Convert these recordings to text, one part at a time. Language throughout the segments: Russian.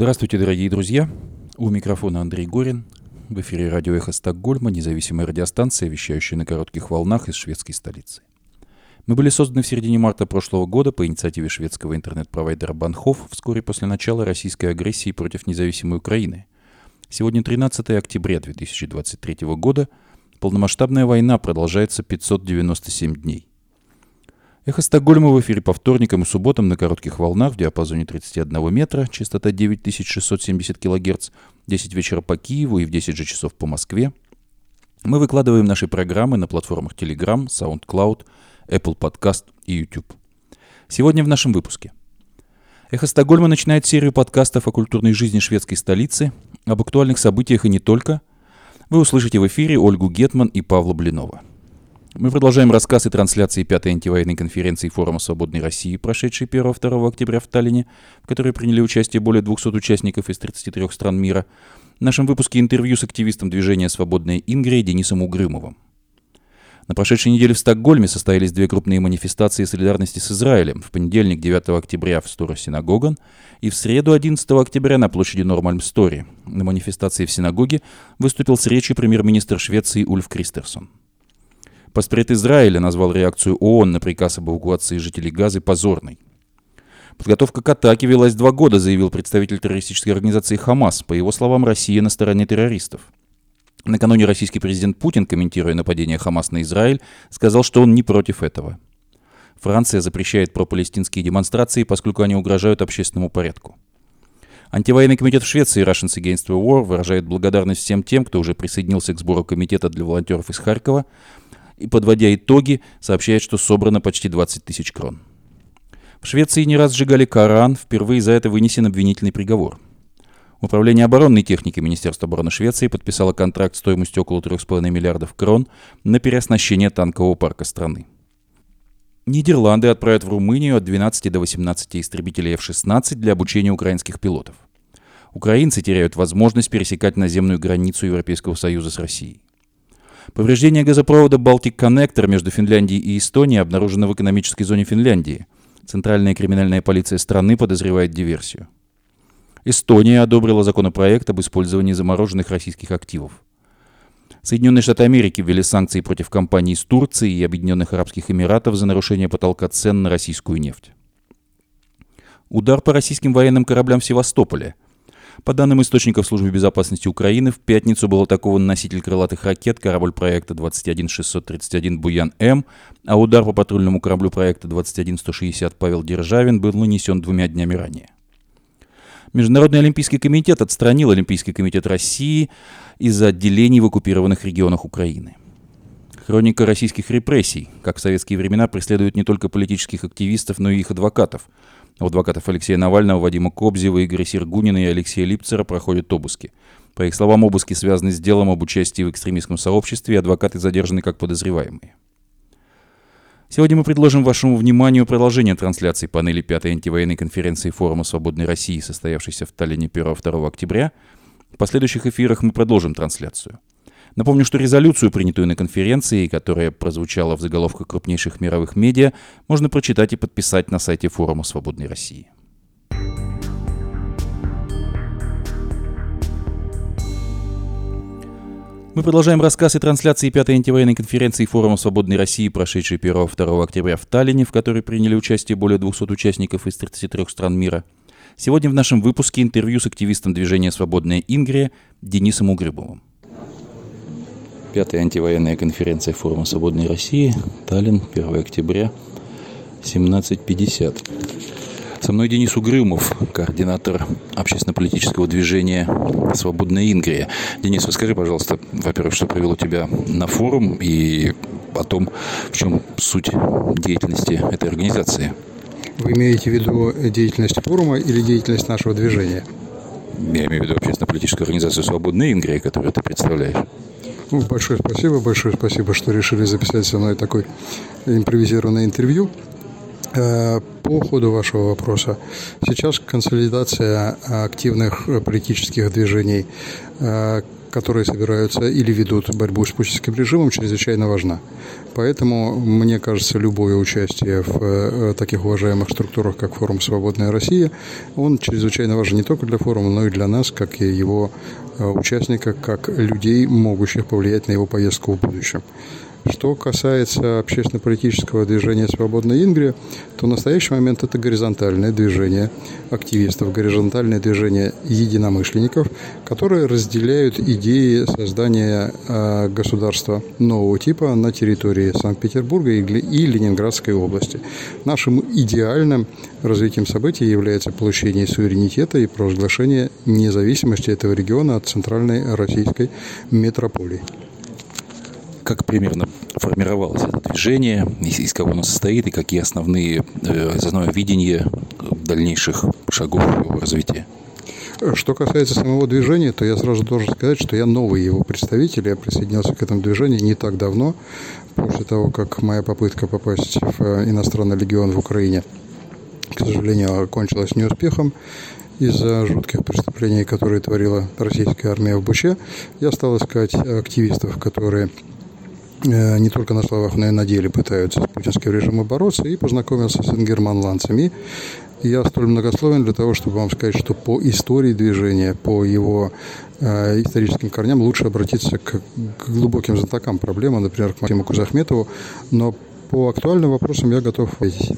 Здравствуйте, дорогие друзья. У микрофона Андрей Горин. В эфире радио «Эхо Стокгольма», независимая радиостанция, вещающая на коротких волнах из шведской столицы. Мы были созданы в середине марта прошлого года по инициативе шведского интернет-провайдера Банхов вскоре после начала российской агрессии против независимой Украины. Сегодня 13 октября 2023 года. Полномасштабная война продолжается 597 дней. Эхо Стокгольма в эфире по вторникам и субботам на коротких волнах в диапазоне 31 метра, частота 9670 кГц, 10 вечера по Киеву и в 10 же часов по Москве. Мы выкладываем наши программы на платформах Telegram, SoundCloud, Apple Podcast и YouTube. Сегодня в нашем выпуске. Эхо Стокгольма начинает серию подкастов о культурной жизни шведской столицы, об актуальных событиях и не только. Вы услышите в эфире Ольгу Гетман и Павла Блинова – мы продолжаем рассказ и трансляции пятой антивоенной конференции Форума Свободной России, прошедшей 1-2 октября в Таллине, в которой приняли участие более 200 участников из 33 стран мира. В нашем выпуске интервью с активистом движения «Свободная Ингрия» Денисом Угрымовым. На прошедшей неделе в Стокгольме состоялись две крупные манифестации солидарности с Израилем. В понедельник, 9 октября, в Стора Синагоган и в среду, 11 октября, на площади Нормальм-Стори. На манифестации в синагоге выступил с речью премьер-министр Швеции Ульф Кристерсон. Поспред Израиля назвал реакцию ООН на приказ об эвакуации жителей Газы позорной. Подготовка к атаке велась два года, заявил представитель террористической организации «Хамас». По его словам, Россия на стороне террористов. Накануне российский президент Путин, комментируя нападение Хамас на Израиль, сказал, что он не против этого. Франция запрещает пропалестинские демонстрации, поскольку они угрожают общественному порядку. Антивоенный комитет в Швеции Russians Against the War выражает благодарность всем тем, кто уже присоединился к сбору комитета для волонтеров из Харькова, и, подводя итоги, сообщает, что собрано почти 20 тысяч крон. В Швеции не раз сжигали Коран, впервые за это вынесен обвинительный приговор. Управление оборонной техники Министерства обороны Швеции подписало контракт стоимостью около 3,5 миллиардов крон на переоснащение танкового парка страны. Нидерланды отправят в Румынию от 12 до 18 истребителей F-16 для обучения украинских пилотов. Украинцы теряют возможность пересекать наземную границу Европейского Союза с Россией. Повреждение газопровода Baltic Connector между Финляндией и Эстонией обнаружено в экономической зоне Финляндии. Центральная криминальная полиция страны подозревает диверсию. Эстония одобрила законопроект об использовании замороженных российских активов. Соединенные Штаты Америки ввели санкции против компаний из Турции и Объединенных Арабских Эмиратов за нарушение потолка цен на российскую нефть. Удар по российским военным кораблям в Севастополе – по данным источников Службы безопасности Украины, в пятницу был атакован носитель крылатых ракет, корабль проекта 21631 «Буян-М», а удар по патрульному кораблю проекта 21160 «Павел Державин» был нанесен двумя днями ранее. Международный олимпийский комитет отстранил Олимпийский комитет России из-за отделений в оккупированных регионах Украины. Хроника российских репрессий, как в советские времена, преследует не только политических активистов, но и их адвокатов – у адвокатов Алексея Навального, Вадима Кобзева, Игоря Сергунина и Алексея Липцера проходят обыски. По их словам, обыски связаны с делом об участии в экстремистском сообществе, и адвокаты задержаны как подозреваемые. Сегодня мы предложим вашему вниманию продолжение трансляции панели пятой антивоенной конференции Форума Свободной России, состоявшейся в Таллине 1-2 октября. В последующих эфирах мы продолжим трансляцию. Напомню, что резолюцию, принятую на конференции, которая прозвучала в заголовках крупнейших мировых медиа, можно прочитать и подписать на сайте форума «Свободной России». Мы продолжаем рассказ и трансляции пятой антивоенной конференции Форума Свободной России, прошедшей 1-2 октября в Таллине, в которой приняли участие более 200 участников из 33 стран мира. Сегодня в нашем выпуске интервью с активистом движения «Свободная Ингрия» Денисом Угрыбовым. Пятая антивоенная конференция Форума Свободной России, Таллин, 1 октября, 17.50. Со мной Денис Угрюмов, координатор общественно-политического движения «Свободная Ингрия». Денис, расскажи, пожалуйста, во-первых, что привело тебя на форум и о том, в чем суть деятельности этой организации. Вы имеете в виду деятельность форума или деятельность нашего движения? Я имею в виду общественно-политическую организацию «Свободная Ингрия», которую ты представляешь. Ну, большое спасибо, большое спасибо, что решили записать со мной такое импровизированное интервью. Э, по ходу вашего вопроса, сейчас консолидация активных политических движений, э, которые собираются или ведут борьбу с путинским режимом, чрезвычайно важна. Поэтому, мне кажется, любое участие в э, таких уважаемых структурах, как форум «Свободная Россия», он чрезвычайно важен не только для форума, но и для нас, как и его э, участника, как людей, могущих повлиять на его поездку в будущем. Что касается общественно-политического движения «Свободная Ингрия», то в настоящий момент это горизонтальное движение активистов, горизонтальное движение единомышленников, которые разделяют идеи создания а, государства нового типа на территории Санкт-Петербурга и Ленинградской области. Нашим идеальным развитием событий является получение суверенитета и провозглашение независимости этого региона от центральной российской метрополии как примерно формировалось это движение, из, из кого оно состоит и какие основные, э, основное видение дальнейших шагов его развития? Что касается самого движения, то я сразу должен сказать, что я новый его представитель. Я присоединился к этому движению не так давно, после того, как моя попытка попасть в э, иностранный легион в Украине, к сожалению, окончилась неуспехом из-за жутких преступлений, которые творила российская армия в Буче. Я стал искать активистов, которые не только на словах, но и на деле пытаются с путинским режимом бороться, и познакомился с ингерманландцами. Я столь многословен для того, чтобы вам сказать, что по истории движения, по его э, историческим корням лучше обратиться к, к глубоким знатокам проблемы, например, к Максиму Кузахметову, но по актуальным вопросам я готов ответить.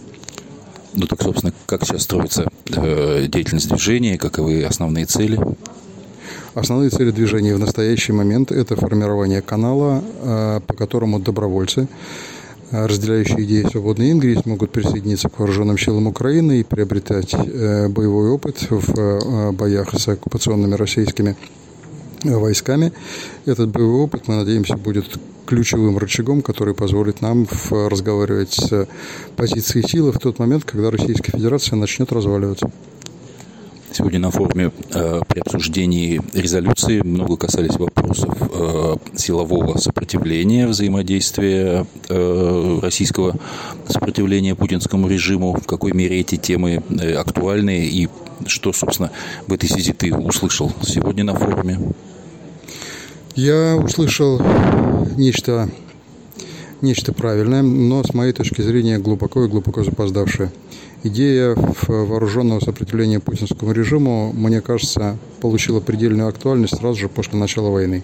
Ну так, собственно, как сейчас строится э, деятельность движения, каковы основные цели? Основные цели движения в настоящий момент – это формирование канала, э, по которому добровольцы, э, разделяющие идеи свободной Ингрии, смогут присоединиться к вооруженным силам Украины и приобретать э, боевой опыт в боях с оккупационными российскими войсками. Этот боевой опыт, мы надеемся, будет ключевым рычагом, который позволит нам разговаривать с позицией силы в тот момент, когда Российская Федерация начнет разваливаться. Сегодня на форуме э, при обсуждении резолюции много касались вопросов э, силового сопротивления, взаимодействия э, российского сопротивления путинскому режиму. В какой мере эти темы э, актуальны и что, собственно, в этой связи ты услышал сегодня на форуме? Я услышал нечто, нечто правильное, но с моей точки зрения глубоко и глубоко запоздавшее. Идея вооруженного сопротивления путинскому режиму, мне кажется, получила предельную актуальность сразу же после начала войны.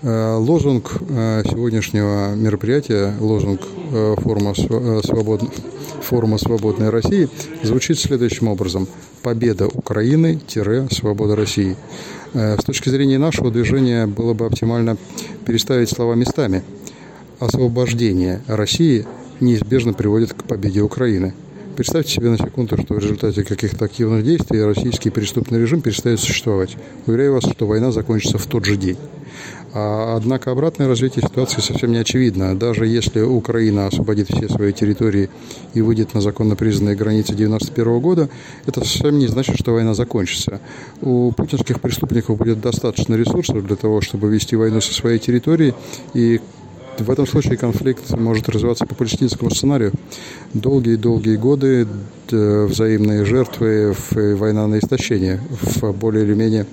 Э, лозунг э, сегодняшнего мероприятия, лозунг э, форума, свобод... форума «Свободной России» звучит следующим образом. «Победа Украины – свобода России». С точки зрения нашего движения было бы оптимально переставить слова местами. Освобождение России неизбежно приводит к победе Украины – Представьте себе на секунду, что в результате каких-то активных действий российский преступный режим перестает существовать. Уверяю вас, что война закончится в тот же день. А, однако обратное развитие ситуации совсем не очевидно. Даже если Украина освободит все свои территории и выйдет на законно признанные границы 1991 года, это совсем не значит, что война закончится. У путинских преступников будет достаточно ресурсов для того, чтобы вести войну со своей территории, и в этом случае конфликт может развиваться по палестинскому сценарию. Долгие-долгие годы взаимные жертвы, война на истощение в более или менее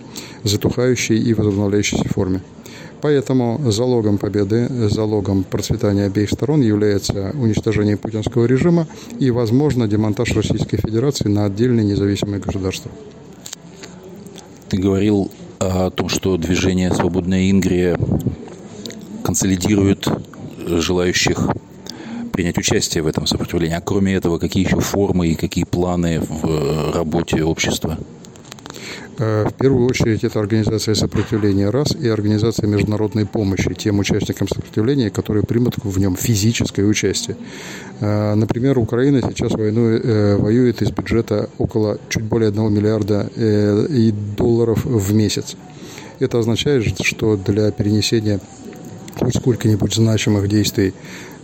затухающей и возобновляющейся форме. Поэтому залогом победы, залогом процветания обеих сторон является уничтожение путинского режима и, возможно, демонтаж Российской Федерации на отдельные независимые государства. Ты говорил о том, что движение «Свободная Ингрия» консолидирует э, желающих принять участие в этом сопротивлении. А кроме этого, какие еще формы и какие планы в э, работе общества? Э, в первую очередь это организация сопротивления раз и организация международной помощи тем участникам сопротивления, которые примут в нем физическое участие. Например, Украина сейчас войну, воюет из бюджета около чуть более 1 миллиарда долларов в месяц. Это означает, что для перенесения хоть сколько-нибудь значимых действий,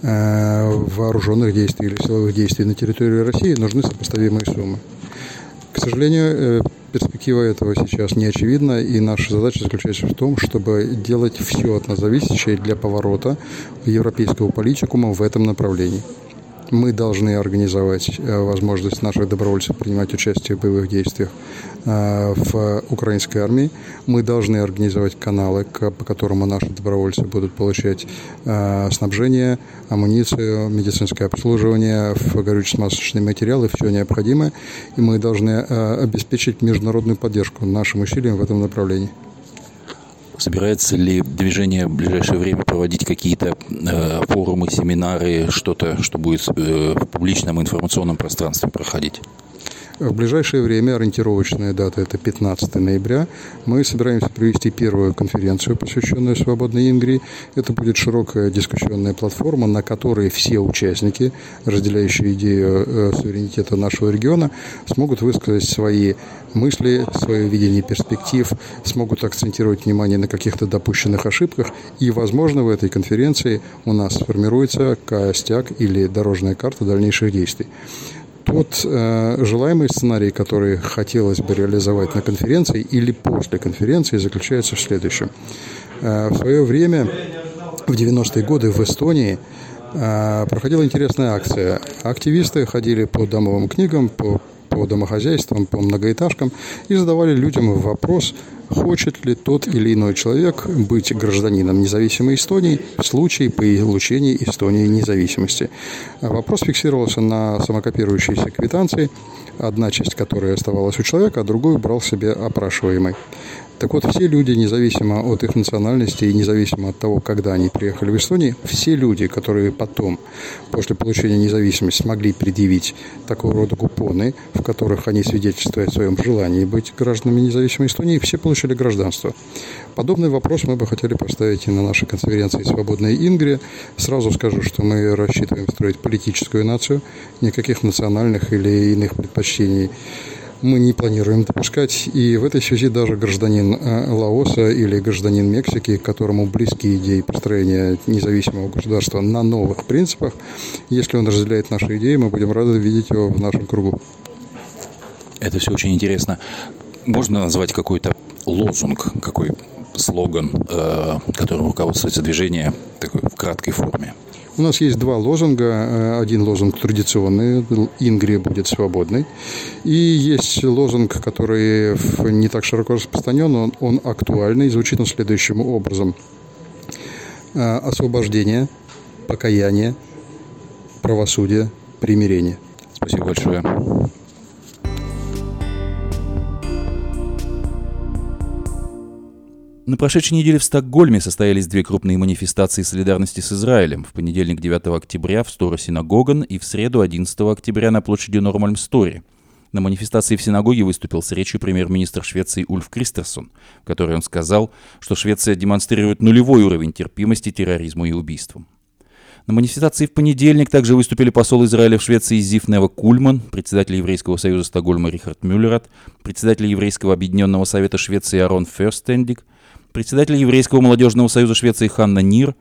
э, вооруженных действий или силовых действий на территории России, нужны сопоставимые суммы. К сожалению, э, перспектива этого сейчас не очевидна, и наша задача заключается в том, чтобы делать все от нас зависящее для поворота европейского политикума в этом направлении. Мы должны организовать возможность наших добровольцев принимать участие в боевых действиях в украинской армии. Мы должны организовать каналы, по которому наши добровольцы будут получать снабжение, амуницию, медицинское обслуживание, горюче-смазочные материалы, все необходимое. И мы должны обеспечить международную поддержку нашим усилиям в этом направлении. Собирается ли движение в ближайшее время проводить какие-то э, форумы, семинары, что-то, что будет э, в публичном информационном пространстве проходить? В ближайшее время, ориентировочная дата – это 15 ноября, мы собираемся провести первую конференцию, посвященную свободной Ингрии. Это будет широкая дискуссионная платформа, на которой все участники, разделяющие идею э, суверенитета нашего региона, смогут высказать свои мысли, свое видение перспектив, смогут акцентировать внимание на каких-то допущенных ошибках. И, возможно, в этой конференции у нас сформируется костяк или дорожная карта дальнейших действий. Тот э, желаемый сценарий, который хотелось бы реализовать на конференции или после конференции, заключается в следующем. Э, в свое время, в 90-е годы в Эстонии, э, проходила интересная акция. Активисты ходили по домовым книгам, по по домохозяйствам, по многоэтажкам и задавали людям вопрос, хочет ли тот или иной человек быть гражданином независимой Эстонии в случае получения Эстонии независимости. Вопрос фиксировался на самокопирующейся квитанции, одна часть которой оставалась у человека, а другую брал себе опрашиваемый. Так вот, все люди, независимо от их национальности и независимо от того, когда они приехали в Эстонию, все люди, которые потом, после получения независимости, смогли предъявить такого рода купоны, в которых они свидетельствуют о своем желании быть гражданами независимой Эстонии, все получили гражданство. Подобный вопрос мы бы хотели поставить и на нашей конференции «Свободная Ингрия». Сразу скажу, что мы рассчитываем строить политическую нацию, никаких национальных или иных предпочтений мы не планируем допускать. И в этой связи даже гражданин э, Лаоса или гражданин Мексики, которому близки идеи построения независимого государства на новых принципах, если он разделяет наши идеи, мы будем рады видеть его в нашем кругу. Это все очень интересно. Можно назвать какой-то лозунг, какой слоган, э, которым руководствуется движение такой в краткой форме? У нас есть два лозунга. Э, один лозунг традиционный, Ингрия будет свободной. И есть лозунг, который не так широко распространен, он, он актуальный, звучит он следующим образом. Э, освобождение, покаяние, правосудие, примирение. Спасибо большое. На прошедшей неделе в Стокгольме состоялись две крупные манифестации солидарности с Израилем. В понедельник 9 октября в Стора Синагоган и в среду 11 октября на площади Нормальм-Сторе. На манифестации в синагоге выступил с речью премьер-министр Швеции Ульф Кристерсон, в которой он сказал, что Швеция демонстрирует нулевой уровень терпимости терроризму и убийствам. На манифестации в понедельник также выступили посол Израиля в Швеции Зиф Нева Кульман, председатель Еврейского союза Стокгольма Рихард Мюллерат, председатель Еврейского объединенного совета Швеции Арон Ферстендик, председатель Еврейского молодежного союза Швеции Ханна Нир.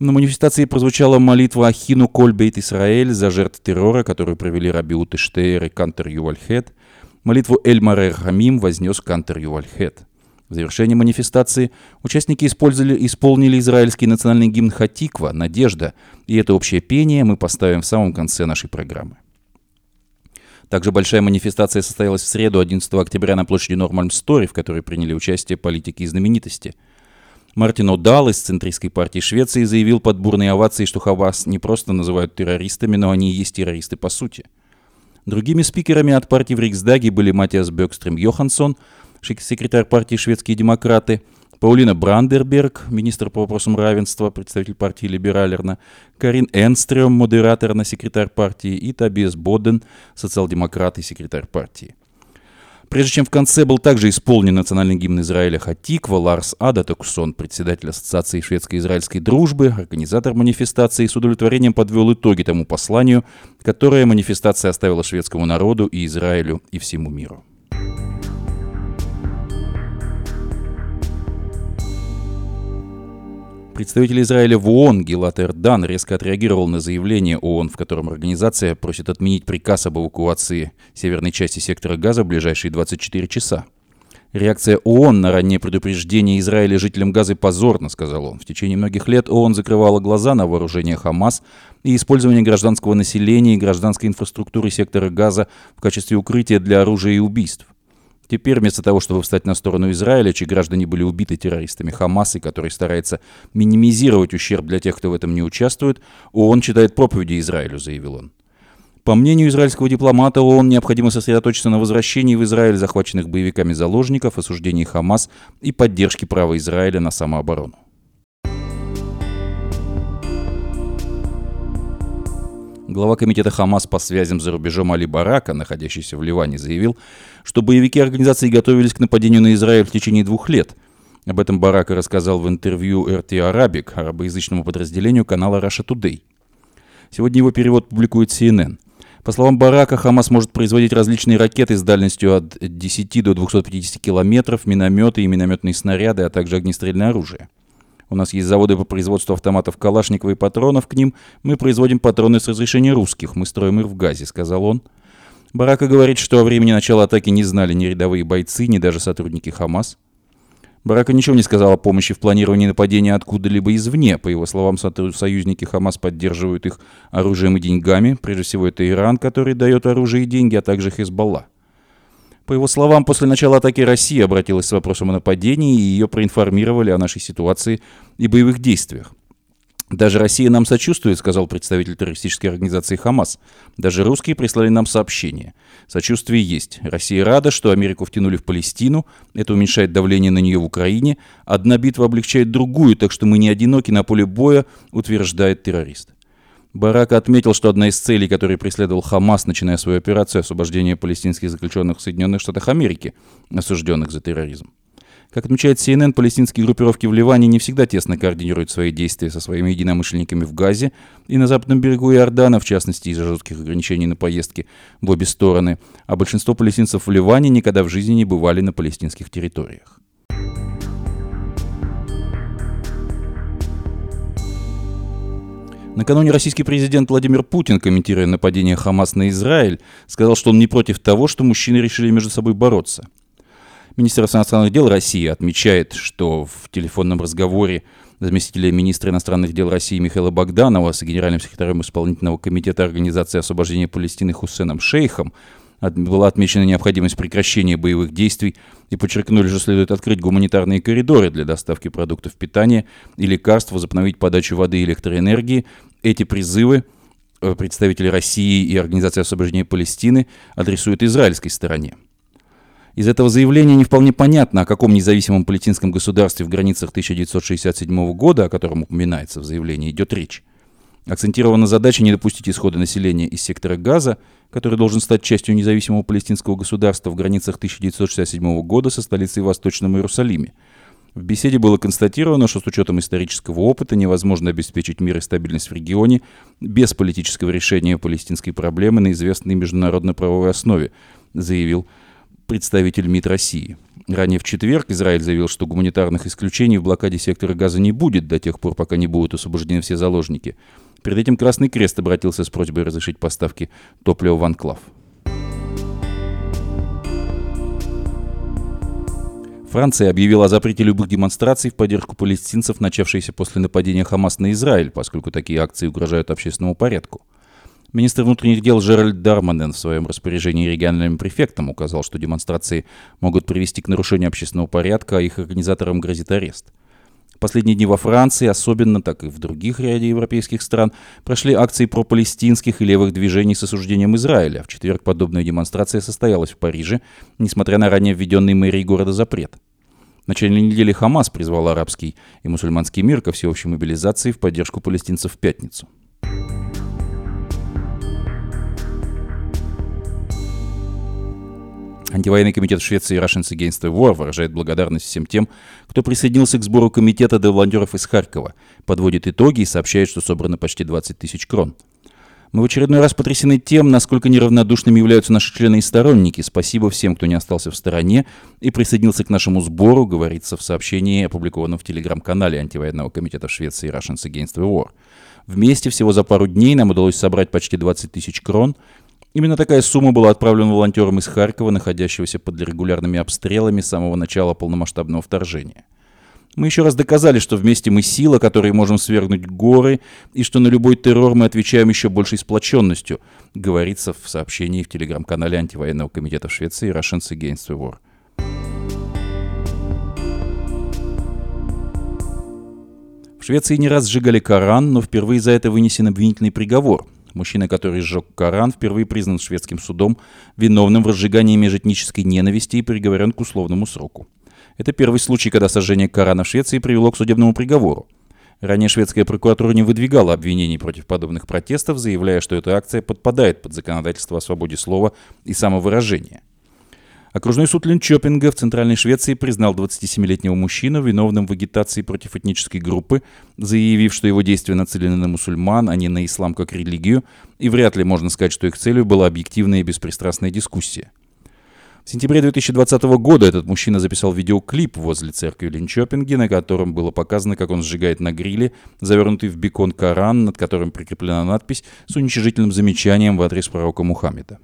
На манифестации прозвучала молитва Ахину Кольбейт Исраэль за жертв террора, которую провели Рабиут Иштейр и Кантер Ювальхет. Молитву Эль Марер Хамим вознес Кантер Ювальхет. В завершении манифестации участники использовали, исполнили израильский национальный гимн Хатиква «Надежда», и это общее пение мы поставим в самом конце нашей программы. Также большая манифестация состоялась в среду 11 октября на площади Нормальм-Стори, в которой приняли участие политики и знаменитости. Мартин О'Дал из Центристской партии Швеции заявил под бурные овации, что Хавас не просто называют террористами, но они и есть террористы по сути. Другими спикерами от партии в Риксдаге были Матиас Бёкстрем Йоханссон, секретарь партии «Шведские демократы», Паулина Брандерберг, министр по вопросам равенства, представитель партии Либералерна, Карин Энстрем, модератор на секретарь партии, и Табиас Боден, социал-демократ и секретарь партии. Прежде чем в конце был также исполнен национальный гимн Израиля Хатиква, Ларс Адатоксон, председатель Ассоциации шведско-израильской дружбы, организатор манифестации, с удовлетворением подвел итоги тому посланию, которое манифестация оставила шведскому народу и Израилю и всему миру. Представитель Израиля в ООН Гилат Эрдан резко отреагировал на заявление ООН, в котором организация просит отменить приказ об эвакуации северной части сектора Газа в ближайшие 24 часа. Реакция ООН на раннее предупреждение Израиля жителям Газы позорно, сказал он. В течение многих лет ООН закрывала глаза на вооружение Хамас, и использование гражданского населения и гражданской инфраструктуры сектора Газа в качестве укрытия для оружия и убийств. Теперь вместо того, чтобы встать на сторону Израиля, чьи граждане были убиты террористами Хамаса, который старается минимизировать ущерб для тех, кто в этом не участвует, ООН читает проповеди Израилю, заявил он. По мнению израильского дипломата, ООН необходимо сосредоточиться на возвращении в Израиль захваченных боевиками заложников, осуждении Хамас и поддержке права Израиля на самооборону. Глава комитета Хамас по связям за рубежом Али Барака, находящийся в Ливане, заявил, что боевики организации готовились к нападению на Израиль в течение двух лет. Об этом Барака рассказал в интервью RT Arabic, арабоязычному подразделению канала Russia Today. Сегодня его перевод публикует CNN. По словам Барака, Хамас может производить различные ракеты с дальностью от 10 до 250 километров, минометы и минометные снаряды, а также огнестрельное оружие. У нас есть заводы по производству автоматов Калашникова и патронов к ним. Мы производим патроны с разрешения русских. Мы строим их в Газе», — сказал он. Барака говорит, что о времени начала атаки не знали ни рядовые бойцы, ни даже сотрудники Хамас. Барака ничего не сказал о помощи в планировании нападения откуда-либо извне. По его словам, союзники Хамас поддерживают их оружием и деньгами. Прежде всего, это Иран, который дает оружие и деньги, а также Хезбалла. По его словам, после начала атаки Россия обратилась с вопросом о нападении, и ее проинформировали о нашей ситуации и боевых действиях. Даже Россия нам сочувствует, сказал представитель террористической организации Хамас. Даже русские прислали нам сообщение. Сочувствие есть. Россия рада, что Америку втянули в Палестину. Это уменьшает давление на нее в Украине. Одна битва облегчает другую, так что мы не одиноки на поле боя, утверждает террорист. Барак отметил, что одна из целей, которые преследовал Хамас, начиная свою операцию освобождения палестинских заключенных в Соединенных Штатах Америки, осужденных за терроризм. Как отмечает CNN, палестинские группировки в Ливане не всегда тесно координируют свои действия со своими единомышленниками в Газе и на западном берегу Иордана, в частности из-за жестких ограничений на поездки в обе стороны, а большинство палестинцев в Ливане никогда в жизни не бывали на палестинских территориях. Накануне российский президент Владимир Путин, комментируя нападение Хамас на Израиль, сказал, что он не против того, что мужчины решили между собой бороться – Министерство иностранных дел России отмечает, что в телефонном разговоре заместителя министра иностранных дел России Михаила Богданова с генеральным секретарем исполнительного комитета Организации освобождения Палестины Хусеном Шейхом была отмечена необходимость прекращения боевых действий и подчеркнули, что следует открыть гуманитарные коридоры для доставки продуктов питания и лекарств, возобновить подачу воды и электроэнергии. Эти призывы э, представители России и Организации освобождения Палестины адресуют израильской стороне. Из этого заявления не вполне понятно, о каком независимом палестинском государстве в границах 1967 года, о котором упоминается в заявлении, идет речь. Акцентирована задача не допустить исхода населения из сектора Газа, который должен стать частью независимого палестинского государства в границах 1967 года со столицей в Восточном Иерусалиме. В беседе было констатировано, что с учетом исторического опыта невозможно обеспечить мир и стабильность в регионе без политического решения палестинской проблемы на известной международно-правовой основе, заявил представитель МИД России. Ранее в четверг Израиль заявил, что гуманитарных исключений в блокаде сектора газа не будет до тех пор, пока не будут освобождены все заложники. Перед этим Красный Крест обратился с просьбой разрешить поставки топлива в анклав. Франция объявила о запрете любых демонстраций в поддержку палестинцев, начавшейся после нападения Хамас на Израиль, поскольку такие акции угрожают общественному порядку. Министр внутренних дел Жеральд Дарманен в своем распоряжении региональным префектам указал, что демонстрации могут привести к нарушению общественного порядка, а их организаторам грозит арест. Последние дни во Франции, особенно так и в других ряде европейских стран, прошли акции пропалестинских и левых движений с осуждением Израиля. В четверг подобная демонстрация состоялась в Париже, несмотря на ранее введенный мэрией города запрет. В начале недели Хамас призвал арабский и мусульманский мир ко всеобщей мобилизации в поддержку палестинцев в пятницу. Антивоенный комитет Швеции Russians Against the War выражает благодарность всем тем, кто присоединился к сбору комитета для волонтеров из Харькова, подводит итоги и сообщает, что собрано почти 20 тысяч крон. Мы в очередной раз потрясены тем, насколько неравнодушными являются наши члены и сторонники. Спасибо всем, кто не остался в стороне и присоединился к нашему сбору, говорится в сообщении, опубликованном в телеграм-канале антивоенного комитета Швеции Russians Against the War. Вместе всего за пару дней нам удалось собрать почти 20 тысяч крон, Именно такая сумма была отправлена волонтерам из Харькова, находящегося под регулярными обстрелами с самого начала полномасштабного вторжения. Мы еще раз доказали, что вместе мы сила, которой можем свергнуть горы, и что на любой террор мы отвечаем еще большей сплоченностью, говорится в сообщении в телеграм-канале антивоенного комитета в Швеции Russians Against the War. В Швеции не раз сжигали Коран, но впервые за это вынесен обвинительный приговор. Мужчина, который сжег Коран, впервые признан шведским судом виновным в разжигании межэтнической ненависти и приговорен к условному сроку. Это первый случай, когда сожжение Корана в Швеции привело к судебному приговору. Ранее шведская прокуратура не выдвигала обвинений против подобных протестов, заявляя, что эта акция подпадает под законодательство о свободе слова и самовыражения. Окружной суд Линчопинга в Центральной Швеции признал 27-летнего мужчину виновным в агитации против этнической группы, заявив, что его действия нацелены на мусульман, а не на ислам как религию, и вряд ли можно сказать, что их целью была объективная и беспристрастная дискуссия. В сентябре 2020 года этот мужчина записал видеоклип возле церкви Линчопинге, на котором было показано, как он сжигает на гриле, завернутый в бекон Коран, над которым прикреплена надпись с уничижительным замечанием в адрес пророка Мухаммеда.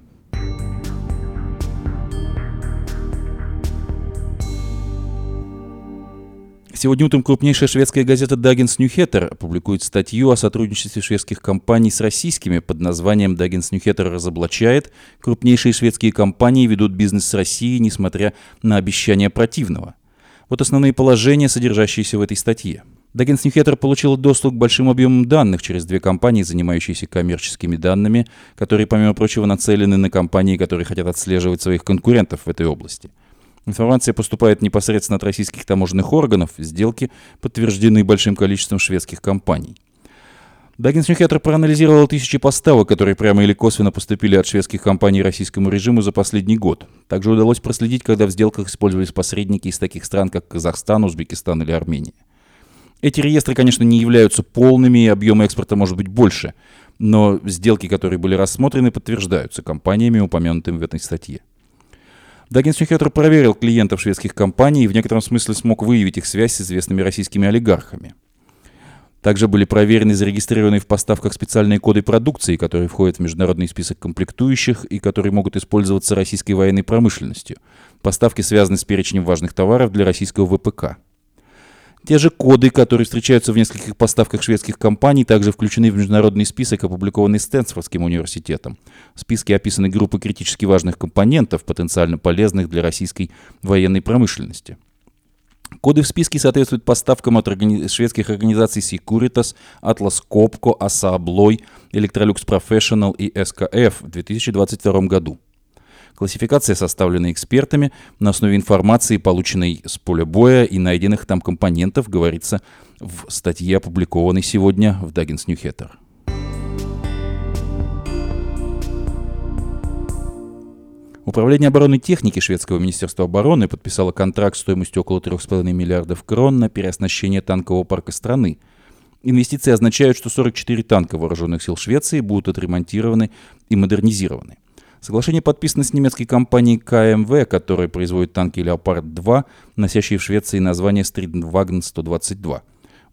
Сегодня утром крупнейшая шведская газета Dagens Nyheter публикует статью о сотрудничестве шведских компаний с российскими под названием Dagens Nyheter разоблачает. Крупнейшие шведские компании ведут бизнес с Россией, несмотря на обещания противного. Вот основные положения, содержащиеся в этой статье. Dagens Nyheter получил доступ к большим объемам данных через две компании, занимающиеся коммерческими данными, которые, помимо прочего, нацелены на компании, которые хотят отслеживать своих конкурентов в этой области – Информация поступает непосредственно от российских таможенных органов, сделки подтверждены большим количеством шведских компаний. Даггинс-Нюхеттер проанализировал тысячи поставок, которые прямо или косвенно поступили от шведских компаний российскому режиму за последний год. Также удалось проследить, когда в сделках использовались посредники из таких стран, как Казахстан, Узбекистан или Армения. Эти реестры, конечно, не являются полными, и объем экспорта может быть больше, но сделки, которые были рассмотрены, подтверждаются компаниями, упомянутыми в этой статье. Даггинс Нюхеттер проверил клиентов шведских компаний и в некотором смысле смог выявить их связь с известными российскими олигархами. Также были проверены и зарегистрированы в поставках специальные коды продукции, которые входят в международный список комплектующих и которые могут использоваться российской военной промышленностью. Поставки связаны с перечнем важных товаров для российского ВПК. Те же коды, которые встречаются в нескольких поставках шведских компаний, также включены в международный список, опубликованный Стэнфордским университетом. В списке описаны группы критически важных компонентов, потенциально полезных для российской военной промышленности. Коды в списке соответствуют поставкам от органи... шведских организаций Securitas, Atlas Copco, ASA Abloy, Electrolux Professional и SKF в 2022 году. Классификация составлена экспертами на основе информации, полученной с поля боя и найденных там компонентов, говорится в статье, опубликованной сегодня в Dagens Nyheter. Управление оборонной техники шведского министерства обороны подписало контракт стоимостью около 3,5 миллиардов крон на переоснащение танкового парка страны. Инвестиции означают, что 44 танка вооруженных сил Швеции будут отремонтированы и модернизированы. Соглашение подписано с немецкой компанией КМВ, которая производит танки «Леопард-2», носящие в Швеции название «Стритваген-122».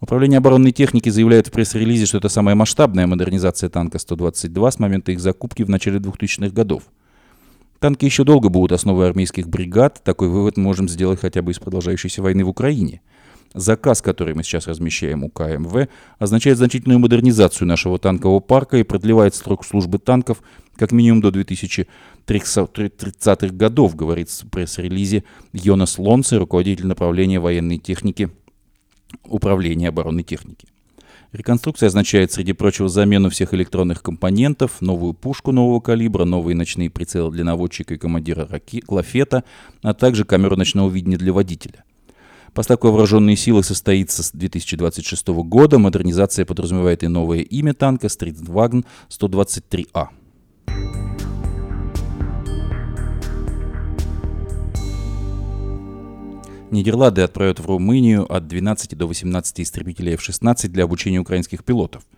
Управление оборонной техники заявляет в пресс-релизе, что это самая масштабная модернизация танка 122 с момента их закупки в начале 2000-х годов. Танки еще долго будут основой армейских бригад, такой вывод мы можем сделать хотя бы из продолжающейся войны в Украине – Заказ, который мы сейчас размещаем у КМВ, означает значительную модернизацию нашего танкового парка и продлевает срок службы танков как минимум до 2030-х годов, говорит в пресс-релизе Йонас Лонце, руководитель направления военной техники Управления оборонной техники. Реконструкция означает, среди прочего, замену всех электронных компонентов, новую пушку нового калибра, новые ночные прицелы для наводчика и командира раки, лафета, а также камеру ночного видения для водителя. Поставка вооруженные силы состоится с 2026 года. Модернизация подразумевает и новое имя танка Streetwagen 123А. Нидерланды отправят в Румынию от 12 до 18 истребителей F-16 для обучения украинских пилотов –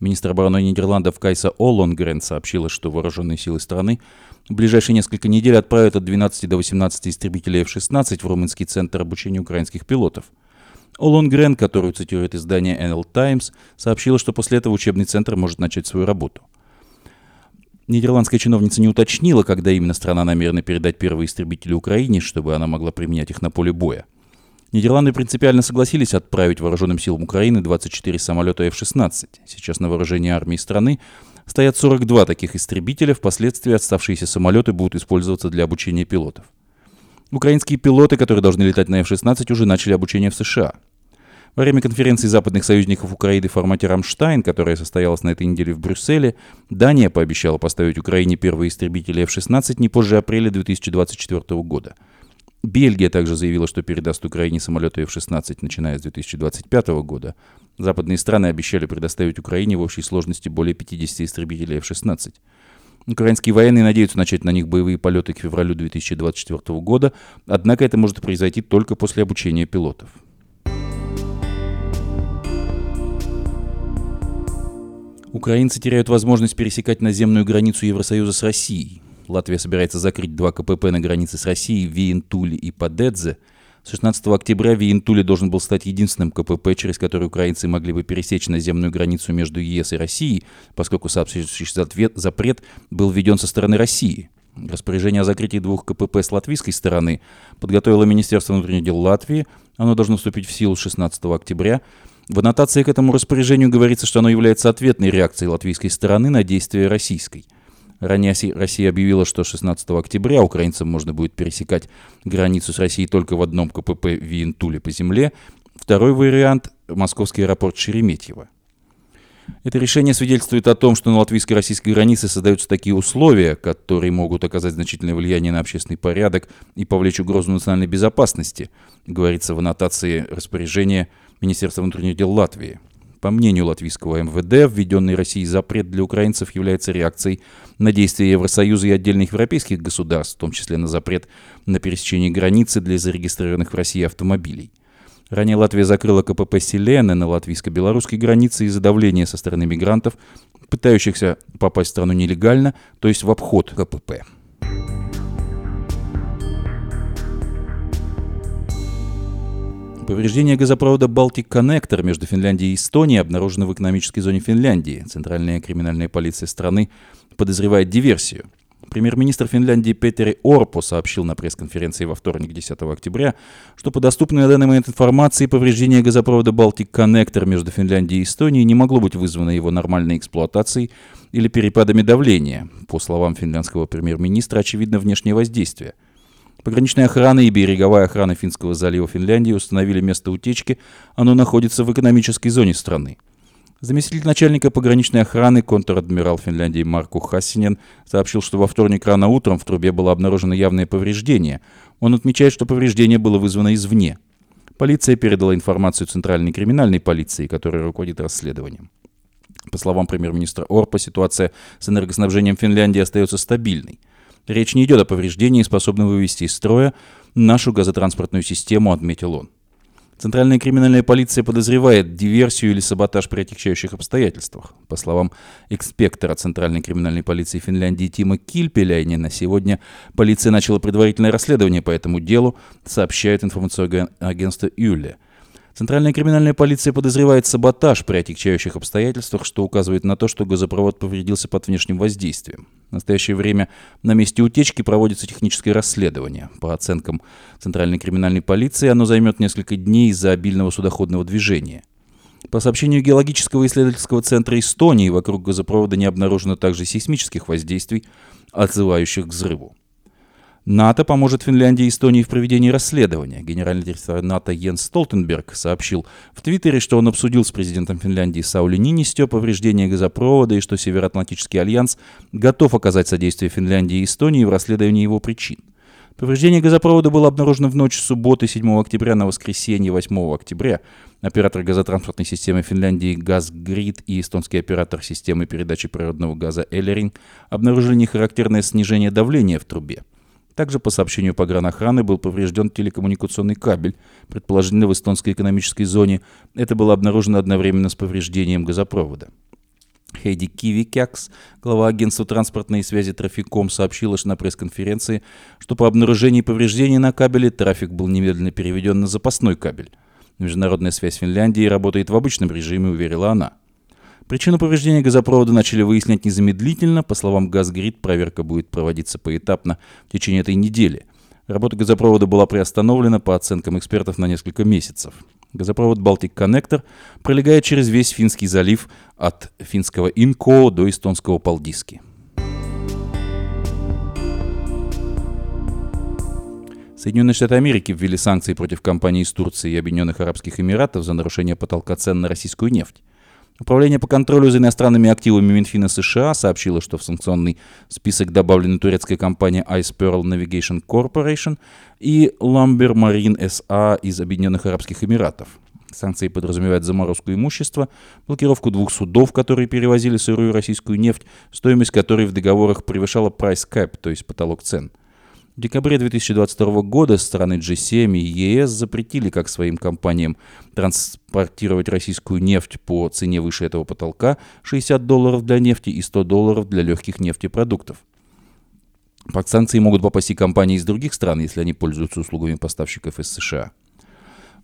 Министр обороны Нидерландов Кайса Олонгрен сообщила, что вооруженные силы страны в ближайшие несколько недель отправят от 12 до 18 истребителей F-16 в румынский центр обучения украинских пилотов. Олонгрен, которую цитирует издание NL Times, сообщила, что после этого учебный центр может начать свою работу. Нидерландская чиновница не уточнила, когда именно страна намерена передать первые истребители Украине, чтобы она могла применять их на поле боя. Нидерланды принципиально согласились отправить вооруженным силам Украины 24 самолета F-16. Сейчас на вооружении армии страны стоят 42 таких истребителя, впоследствии оставшиеся самолеты будут использоваться для обучения пилотов. Украинские пилоты, которые должны летать на F-16, уже начали обучение в США. Во время конференции западных союзников Украины в формате «Рамштайн», которая состоялась на этой неделе в Брюсселе, Дания пообещала поставить Украине первые истребители F-16 не позже апреля 2024 года – Бельгия также заявила, что передаст Украине самолеты F-16, начиная с 2025 года. Западные страны обещали предоставить Украине в общей сложности более 50 истребителей F-16. Украинские военные надеются начать на них боевые полеты к февралю 2024 года, однако это может произойти только после обучения пилотов. Украинцы теряют возможность пересекать наземную границу Евросоюза с Россией. Латвия собирается закрыть два КПП на границе с Россией в и Падедзе. С 16 октября Виентуле должен был стать единственным КПП, через который украинцы могли бы пересечь наземную границу между ЕС и Россией, поскольку соответствующий запрет был введен со стороны России. Распоряжение о закрытии двух КПП с латвийской стороны подготовило Министерство внутренних дел Латвии. Оно должно вступить в силу 16 октября. В аннотации к этому распоряжению говорится, что оно является ответной реакцией латвийской стороны на действия российской – Ранее Россия объявила, что 16 октября украинцам можно будет пересекать границу с Россией только в одном КПП Виентуле по земле. Второй вариант – московский аэропорт Шереметьево. Это решение свидетельствует о том, что на латвийско-российской границе создаются такие условия, которые могут оказать значительное влияние на общественный порядок и повлечь угрозу национальной безопасности, говорится в аннотации распоряжения Министерства внутренних дел Латвии. По мнению латвийского МВД, введенный Россией запрет для украинцев является реакцией на действия Евросоюза и отдельных европейских государств, в том числе на запрет на пересечение границы для зарегистрированных в России автомобилей. Ранее Латвия закрыла КПП «Селена» на латвийско-белорусской границе из-за давления со стороны мигрантов, пытающихся попасть в страну нелегально, то есть в обход КПП. Повреждение газопровода «Балтик Коннектор» между Финляндией и Эстонией обнаружено в экономической зоне Финляндии. Центральная криминальная полиция страны подозревает диверсию. Премьер-министр Финляндии Петери Орпо сообщил на пресс-конференции во вторник 10 октября, что по доступной на данный момент информации повреждение газопровода «Балтик Коннектор» между Финляндией и Эстонией не могло быть вызвано его нормальной эксплуатацией или перепадами давления. По словам финляндского премьер-министра, очевидно внешнее воздействие – Пограничная охрана и береговая охрана Финского залива Финляндии установили место утечки. Оно находится в экономической зоне страны. Заместитель начальника пограничной охраны, контр-адмирал Финляндии Марку Хассинен, сообщил, что во вторник рано утром в трубе было обнаружено явное повреждение. Он отмечает, что повреждение было вызвано извне. Полиция передала информацию Центральной криминальной полиции, которая руководит расследованием. По словам премьер-министра Орпа, ситуация с энергоснабжением Финляндии остается стабильной. Речь не идет о повреждении, способном вывести из строя нашу газотранспортную систему, отметил он. Центральная криминальная полиция подозревает диверсию или саботаж при отягчающих обстоятельствах. По словам инспектора Центральной криминальной полиции Финляндии Тима Кильпеляйнина, сегодня полиция начала предварительное расследование по этому делу, сообщает информационное агентство Юле – Центральная криминальная полиция подозревает саботаж при отягчающих обстоятельствах, что указывает на то, что газопровод повредился под внешним воздействием. В настоящее время на месте утечки проводится техническое расследование. По оценкам Центральной криминальной полиции, оно займет несколько дней из-за обильного судоходного движения. По сообщению Геологического исследовательского центра Эстонии, вокруг газопровода не обнаружено также сейсмических воздействий, отзывающих к взрыву. НАТО поможет Финляндии и Эстонии в проведении расследования. Генеральный директор НАТО Йенс Столтенберг сообщил в Твиттере, что он обсудил с президентом Финляндии Саули Нинистё повреждение газопровода и что Североатлантический альянс готов оказать содействие Финляндии и Эстонии в расследовании его причин. Повреждение газопровода было обнаружено в ночь субботы 7 октября на воскресенье 8 октября. Оператор газотранспортной системы Финляндии «Газгрид» и эстонский оператор системы передачи природного газа «Эллерин» обнаружили нехарактерное снижение давления в трубе. Также по сообщению погранохраны был поврежден телекоммуникационный кабель, предположительно в эстонской экономической зоне. Это было обнаружено одновременно с повреждением газопровода. Хейди Кивикякс, глава агентства транспортной связи Трафиком, сообщила на пресс-конференции, что по обнаружении повреждений на кабеле трафик был немедленно переведен на запасной кабель. Международная связь Финляндии работает в обычном режиме, уверила она. Причину повреждения газопровода начали выяснять незамедлительно. По словам Газгрид, проверка будет проводиться поэтапно в течение этой недели. Работа газопровода была приостановлена по оценкам экспертов на несколько месяцев. Газопровод Балтик Коннектор пролегает через весь Финский залив от финского Инко до эстонского Палдиски. Соединенные Штаты Америки ввели санкции против компаний из Турции и Объединенных Арабских Эмиратов за нарушение потолка цен на российскую нефть. Управление по контролю за иностранными активами Минфина США сообщило, что в санкционный список добавлены турецкая компания Ice Pearl Navigation Corporation и Lumber Marine SA из Объединенных Арабских Эмиратов. Санкции подразумевают заморозку имущества, блокировку двух судов, которые перевозили сырую российскую нефть, стоимость которой в договорах превышала price cap, то есть потолок цен – в декабре 2022 года страны G7 и ЕС запретили как своим компаниям транспортировать российскую нефть по цене выше этого потолка 60 долларов для нефти и 100 долларов для легких нефтепродуктов. Под санкции могут попасть и компании из других стран, если они пользуются услугами поставщиков из США.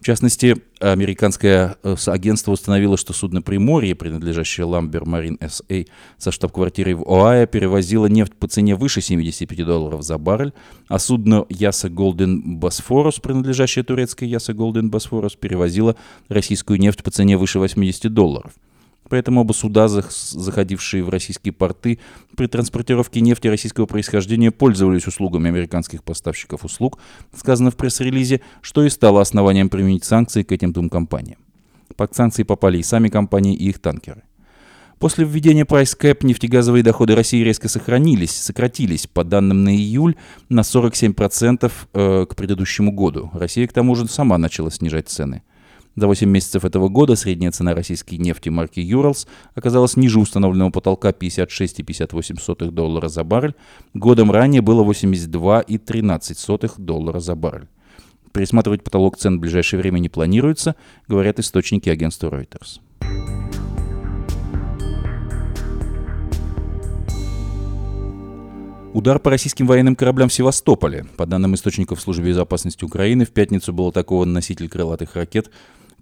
В частности, американское э, агентство установило, что судно «Приморье», принадлежащее Lamber Marine SA со штаб-квартирой в Оайо, перевозило нефть по цене выше 75 долларов за баррель, а судно «Яса Голден Босфорус», принадлежащее турецкой «Яса Голден Босфорус», перевозило российскую нефть по цене выше 80 долларов. Поэтому оба суда, заходившие в российские порты, при транспортировке нефти российского происхождения пользовались услугами американских поставщиков услуг, сказано в пресс-релизе, что и стало основанием применить санкции к этим двум компаниям. Под санкции попали и сами компании, и их танкеры. После введения прайс кэп нефтегазовые доходы России резко сохранились, сократились, по данным на июль, на 47% э, к предыдущему году. Россия, к тому же, сама начала снижать цены – за 8 месяцев этого года средняя цена российской нефти марки Urals оказалась ниже установленного потолка 56,58 доллара за баррель. Годом ранее было 82,13 доллара за баррель. Пересматривать потолок цен в ближайшее время не планируется, говорят источники агентства Reuters. Удар по российским военным кораблям в Севастополе. По данным источников Службы безопасности Украины, в пятницу был атакован носитель крылатых ракет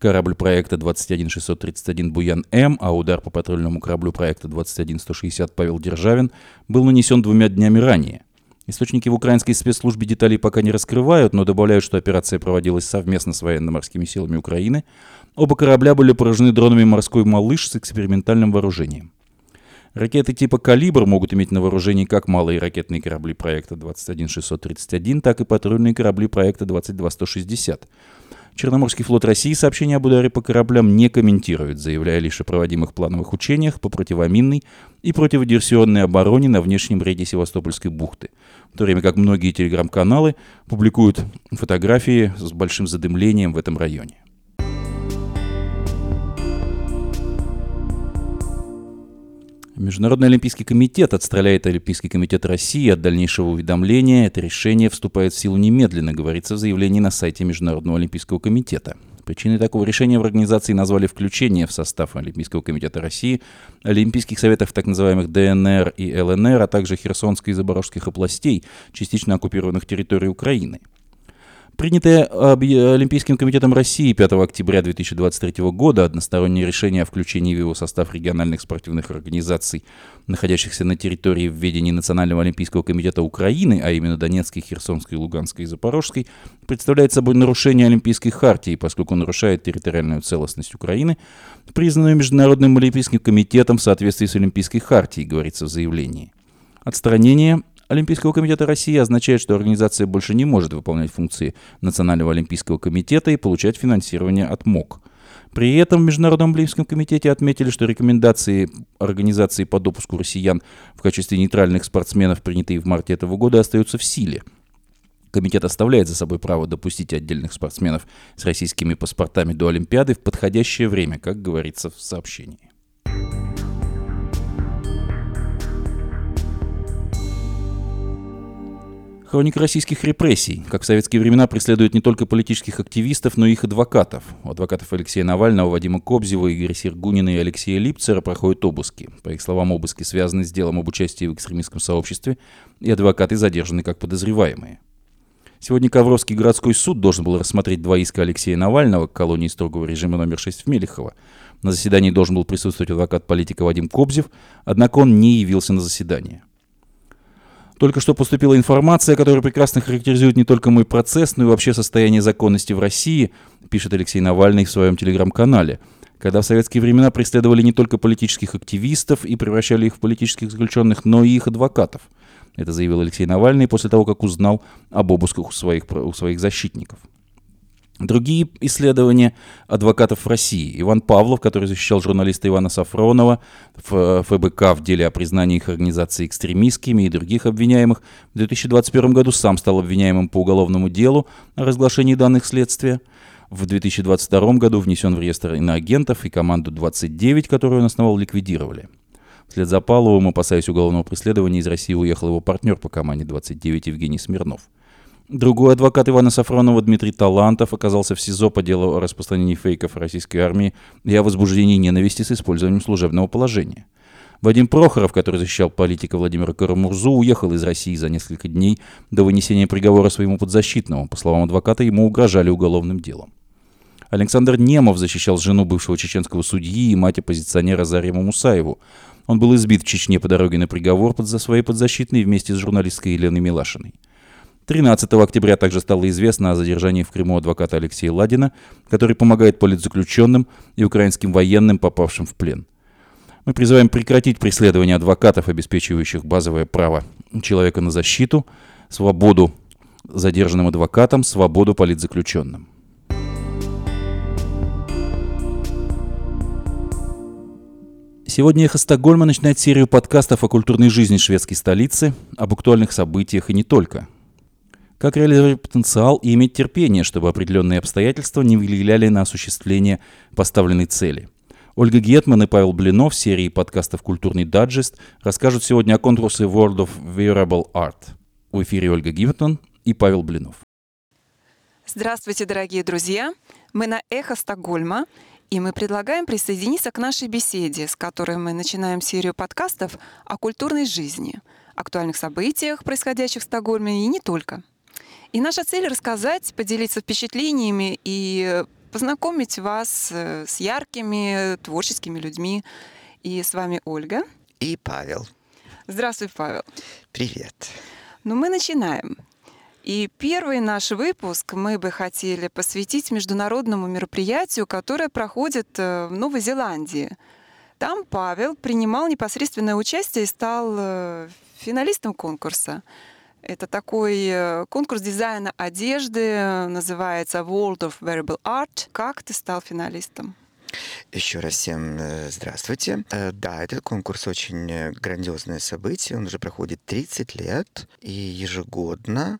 Корабль проекта 21631 «Буян-М», а удар по патрульному кораблю проекта 21160 «Павел Державин» был нанесен двумя днями ранее. Источники в украинской спецслужбе деталей пока не раскрывают, но добавляют, что операция проводилась совместно с военно-морскими силами Украины. Оба корабля были поражены дронами «Морской малыш» с экспериментальным вооружением. Ракеты типа «Калибр» могут иметь на вооружении как малые ракетные корабли проекта 21631, так и патрульные корабли проекта 22160. Черноморский флот России сообщение об ударе по кораблям не комментирует, заявляя лишь о проводимых плановых учениях по противоминной и противодиверсионной обороне на внешнем бреге Севастопольской бухты, в то время как многие телеграм-каналы публикуют фотографии с большим задымлением в этом районе. Международный олимпийский комитет отстраляет Олимпийский комитет России от дальнейшего уведомления. Это решение вступает в силу немедленно, говорится в заявлении на сайте Международного олимпийского комитета. Причиной такого решения в организации назвали включение в состав Олимпийского комитета России Олимпийских советов так называемых ДНР и ЛНР, а также Херсонской и Запорожских областей, частично оккупированных территорий Украины. Принятое Олимпийским комитетом России 5 октября 2023 года одностороннее решение о включении в его состав региональных спортивных организаций, находящихся на территории введения Национального олимпийского комитета Украины, а именно Донецкой, Херсонской, Луганской и Запорожской, представляет собой нарушение Олимпийской хартии, поскольку нарушает территориальную целостность Украины, признанную Международным олимпийским комитетом в соответствии с Олимпийской хартией, говорится в заявлении. Отстранение Олимпийского комитета России означает, что организация больше не может выполнять функции Национального олимпийского комитета и получать финансирование от МОК. При этом в Международном Олимпийском комитете отметили, что рекомендации организации по допуску россиян в качестве нейтральных спортсменов, принятые в марте этого года, остаются в силе. Комитет оставляет за собой право допустить отдельных спортсменов с российскими паспортами до Олимпиады в подходящее время, как говорится в сообщении. Хроника российских репрессий. Как в советские времена преследуют не только политических активистов, но и их адвокатов. У адвокатов Алексея Навального, Вадима Кобзева, Игоря Сергунина и Алексея Липцера проходят обыски. По их словам, обыски связаны с делом об участии в экстремистском сообществе, и адвокаты задержаны как подозреваемые. Сегодня Ковровский городской суд должен был рассмотреть два иска Алексея Навального к колонии строгого режима номер 6 в Мелехово. На заседании должен был присутствовать адвокат политика Вадим Кобзев, однако он не явился на заседание. Только что поступила информация, которая прекрасно характеризует не только мой процесс, но и вообще состояние законности в России, пишет Алексей Навальный в своем телеграм-канале. Когда в советские времена преследовали не только политических активистов и превращали их в политических заключенных, но и их адвокатов. Это заявил Алексей Навальный после того, как узнал об обысках у своих, у своих защитников. Другие исследования адвокатов России. Иван Павлов, который защищал журналиста Ивана Сафронова в ФБК в деле о признании их организации экстремистскими и других обвиняемых, в 2021 году сам стал обвиняемым по уголовному делу о разглашении данных следствия. В 2022 году внесен в реестр иноагентов и команду 29, которую он основал, ликвидировали. Вслед за Павловым, опасаясь уголовного преследования, из России уехал его партнер по команде 29 Евгений Смирнов. Другой адвокат Ивана Сафронова Дмитрий Талантов оказался в СИЗО по делу о распространении фейков российской армии и о возбуждении ненависти с использованием служебного положения. Вадим Прохоров, который защищал политика Владимира Карамурзу, уехал из России за несколько дней до вынесения приговора своему подзащитному. По словам адвоката, ему угрожали уголовным делом. Александр Немов защищал жену бывшего чеченского судьи и мать оппозиционера Зарима Мусаеву. Он был избит в Чечне по дороге на приговор под за своей подзащитной вместе с журналисткой Еленой Милашиной. 13 октября также стало известно о задержании в Крыму адвоката Алексея Ладина, который помогает политзаключенным и украинским военным, попавшим в плен. Мы призываем прекратить преследование адвокатов, обеспечивающих базовое право человека на защиту, свободу задержанным адвокатам, свободу политзаключенным. Сегодня «Эхо Стокгольма» начинает серию подкастов о культурной жизни шведской столицы, об актуальных событиях и не только – как реализовать потенциал и иметь терпение, чтобы определенные обстоятельства не влияли на осуществление поставленной цели. Ольга Гетман и Павел Блинов в серии подкастов «Культурный даджест» расскажут сегодня о конкурсе World of Wearable Art. В эфире Ольга Гетман и Павел Блинов. Здравствуйте, дорогие друзья! Мы на «Эхо Стокгольма», и мы предлагаем присоединиться к нашей беседе, с которой мы начинаем серию подкастов о культурной жизни, актуальных событиях, происходящих в Стокгольме и не только – и наша цель рассказать, поделиться впечатлениями и познакомить вас э, с яркими творческими людьми. И с вами Ольга. И Павел. Здравствуй, Павел. Привет. Ну, мы начинаем. И первый наш выпуск мы бы хотели посвятить международному мероприятию, которое проходит э, в Новой Зеландии. Там Павел принимал непосредственное участие и стал э, финалистом конкурса. Это такой э, конкурс дизайна одежды, называется World of Wearable Art. Как ты стал финалистом? Еще раз всем э, здравствуйте. Э, да, этот конкурс очень э, грандиозное событие. Он уже проходит 30 лет и ежегодно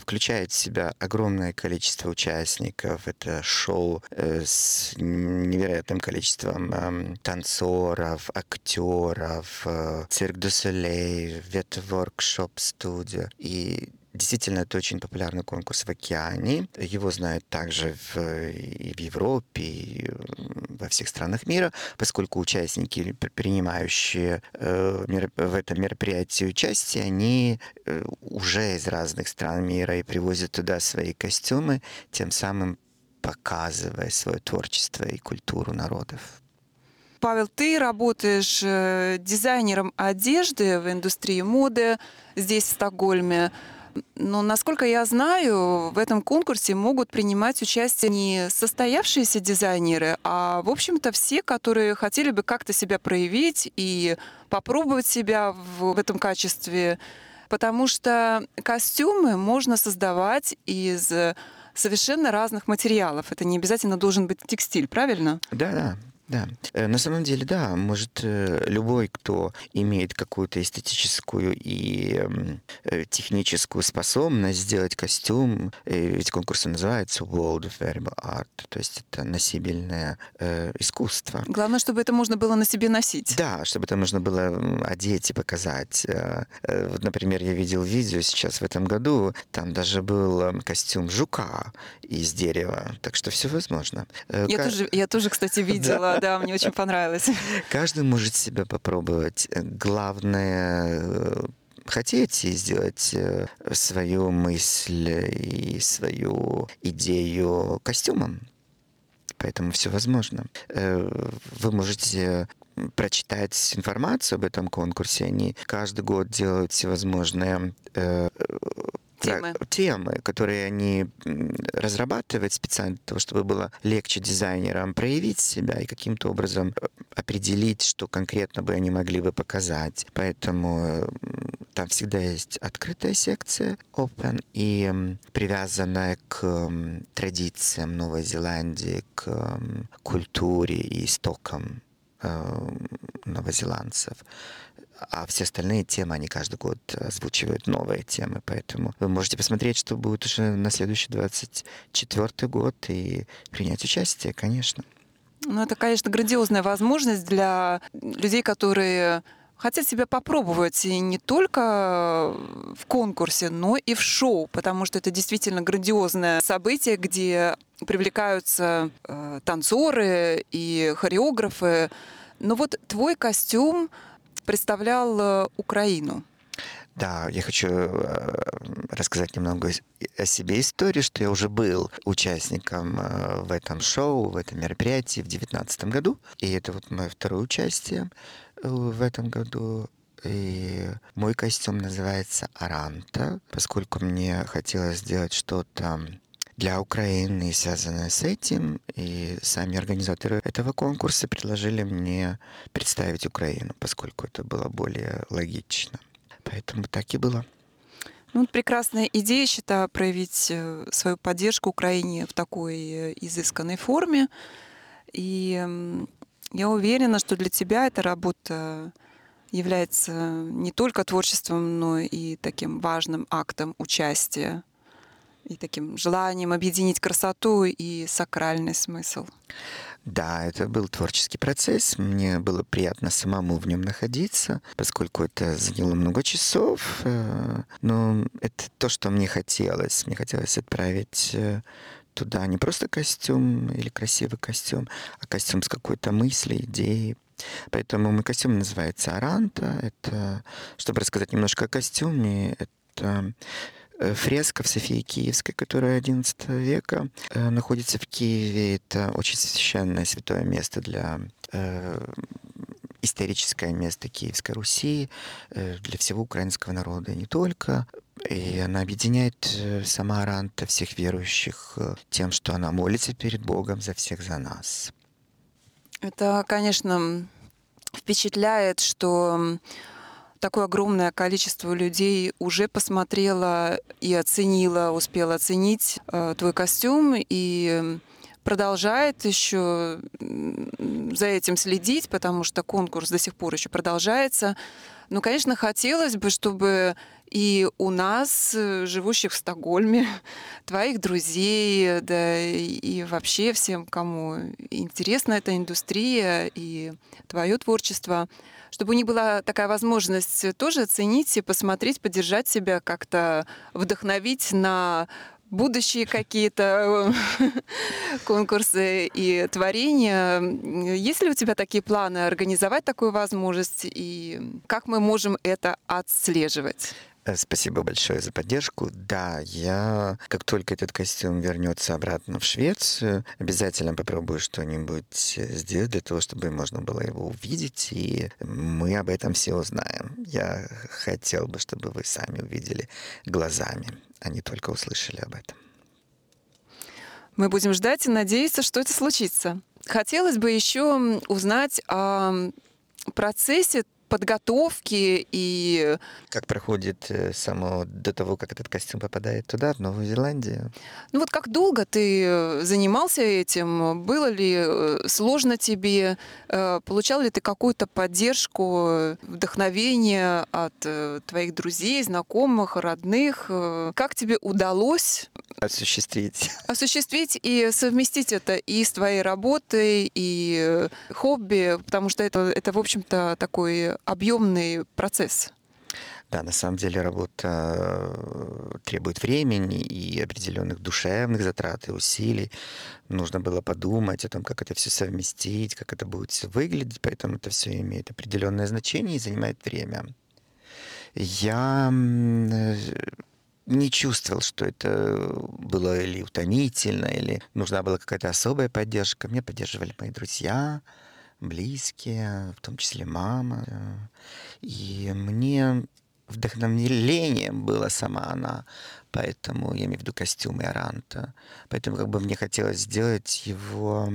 включает в себя огромное количество участников. Это шоу с невероятным количеством танцоров, актеров, цирк до солей, вет-воркшоп студия и Действительно, это очень популярный конкурс в океане. Его знают также в, и в Европе, и во всех странах мира, поскольку участники, принимающие э, в этом мероприятии участие, они э, уже из разных стран мира и привозят туда свои костюмы, тем самым показывая свое творчество и культуру народов. Павел, ты работаешь э, дизайнером одежды в индустрии моды здесь, в Стокгольме. Но, насколько я знаю, в этом конкурсе могут принимать участие не состоявшиеся дизайнеры, а, в общем-то, все, которые хотели бы как-то себя проявить и попробовать себя в, в этом качестве. Потому что костюмы можно создавать из совершенно разных материалов. Это не обязательно должен быть текстиль, правильно? Да, да. Да, э, на самом деле, да, может, э, любой, кто имеет какую-то эстетическую и э, техническую способность сделать костюм, ведь конкурс называется World of Variable Art, то есть это носибельное искусство. Главное, чтобы это можно было на себе носить. Да, чтобы это можно было одеть и показать. Вот, например, я видел видео сейчас в этом году, там даже был костюм жука из дерева, так что все возможно. Я, К... тоже, я тоже, кстати, видела да, мне очень понравилось. Каждый может себя попробовать. Главное э, хотеть и сделать э, свою мысль и свою идею костюмом. Поэтому все возможно. Э, вы можете прочитать информацию об этом конкурсе. Они каждый год делают всевозможные темы. темы, которые они разрабатывают специально для того, чтобы было легче дизайнерам проявить себя и каким-то образом э, определить, что конкретно бы они могли бы показать. Поэтому там всегда есть открытая секция Open и привязанная к традициям Новой Зеландии, к культуре и истокам э, новозеландцев а все остальные темы, они каждый год озвучивают новые темы, поэтому вы можете посмотреть, что будет уже на следующий 24 год и принять участие, конечно. Ну, это, конечно, грандиозная возможность для людей, которые хотят себя попробовать и не только в конкурсе, но и в шоу, потому что это действительно грандиозное событие, где привлекаются э, танцоры и хореографы. Но вот твой костюм представлял э, Украину. Да, я хочу э, рассказать немного о себе истории, что я уже был участником э, в этом шоу, в этом мероприятии в 2019 году. И это вот мое второе участие в этом году. И мой костюм называется Аранта, поскольку мне хотелось сделать что-то для Украины, связанное с этим. И сами организаторы этого конкурса предложили мне представить Украину, поскольку это было более логично. Поэтому так и было. Ну, прекрасная идея, считаю, проявить э, свою поддержку Украине в такой э, изысканной форме. И я уверена, что для тебя эта работа является не только творчеством, но и таким важным актом участия и таким желанием объединить красоту и сакральный смысл. Да, это был творческий процесс. Мне было приятно самому в нем находиться, поскольку это заняло много часов. Э, но это то, что мне хотелось. Мне хотелось отправить э, туда не просто костюм или красивый костюм, а костюм с какой-то мыслью, идеей. Поэтому мой костюм называется Аранта. Это, чтобы рассказать немножко о костюме, это фреска в Софии Киевской, которая XI века э, находится в Киеве. Это очень священное святое место для э, историческое место Киевской Руси для всего украинского народа и не только. И она объединяет сама Аранта всех верующих тем, что она молится перед Богом за всех за нас. Это, конечно, впечатляет, что такое огромное количество людей уже посмотрело и оценило, успело оценить э, твой костюм и продолжает еще за этим следить, потому что конкурс до сих пор еще продолжается. Но, конечно, хотелось бы, чтобы и у нас, э, живущих в Стокгольме, твоих друзей, да и вообще всем, кому интересна эта индустрия и твое творчество, чтобы у них была такая возможность тоже оценить и посмотреть, поддержать себя, как-то вдохновить на будущие какие-то конкурсы и творения. Есть ли у тебя такие планы организовать такую возможность и как мы можем это отслеживать? Э, спасибо большое за поддержку. Да, я, как только этот костюм вернется обратно в Швецию, обязательно попробую что-нибудь сделать для того, чтобы можно было его увидеть, и мы об этом все узнаем. Я хотел бы, чтобы вы сами увидели глазами, а не только услышали об этом. Мы будем ждать и надеяться, что это случится. Хотелось бы еще узнать о процессе подготовки и... Как проходит э, само до того, как этот костюм попадает туда, в Новую Зеландию? Ну вот как долго ты э, занимался этим? Было ли э, сложно тебе? Получал ли ты какую-то поддержку, вдохновение от твоих друзей, знакомых, родных? Как тебе удалось осуществить. Осуществить и совместить это и с твоей работой, и хобби, потому что это, это в общем-то, такой объемный процесс. Да, на самом деле работа э, требует времени и определенных душевных затрат и усилий. Нужно было подумать о том, как это все совместить, как это будет все выглядеть, поэтому это все имеет определенное значение и занимает время. Я э, не чувствовал, что это было или утомительно, или нужна была какая-то особая поддержка. Меня поддерживали мои друзья, близкие, в том числе мама. И мне вдохновлением была сама она, поэтому я имею в виду костюм Иоранта. Поэтому как бы мне хотелось сделать его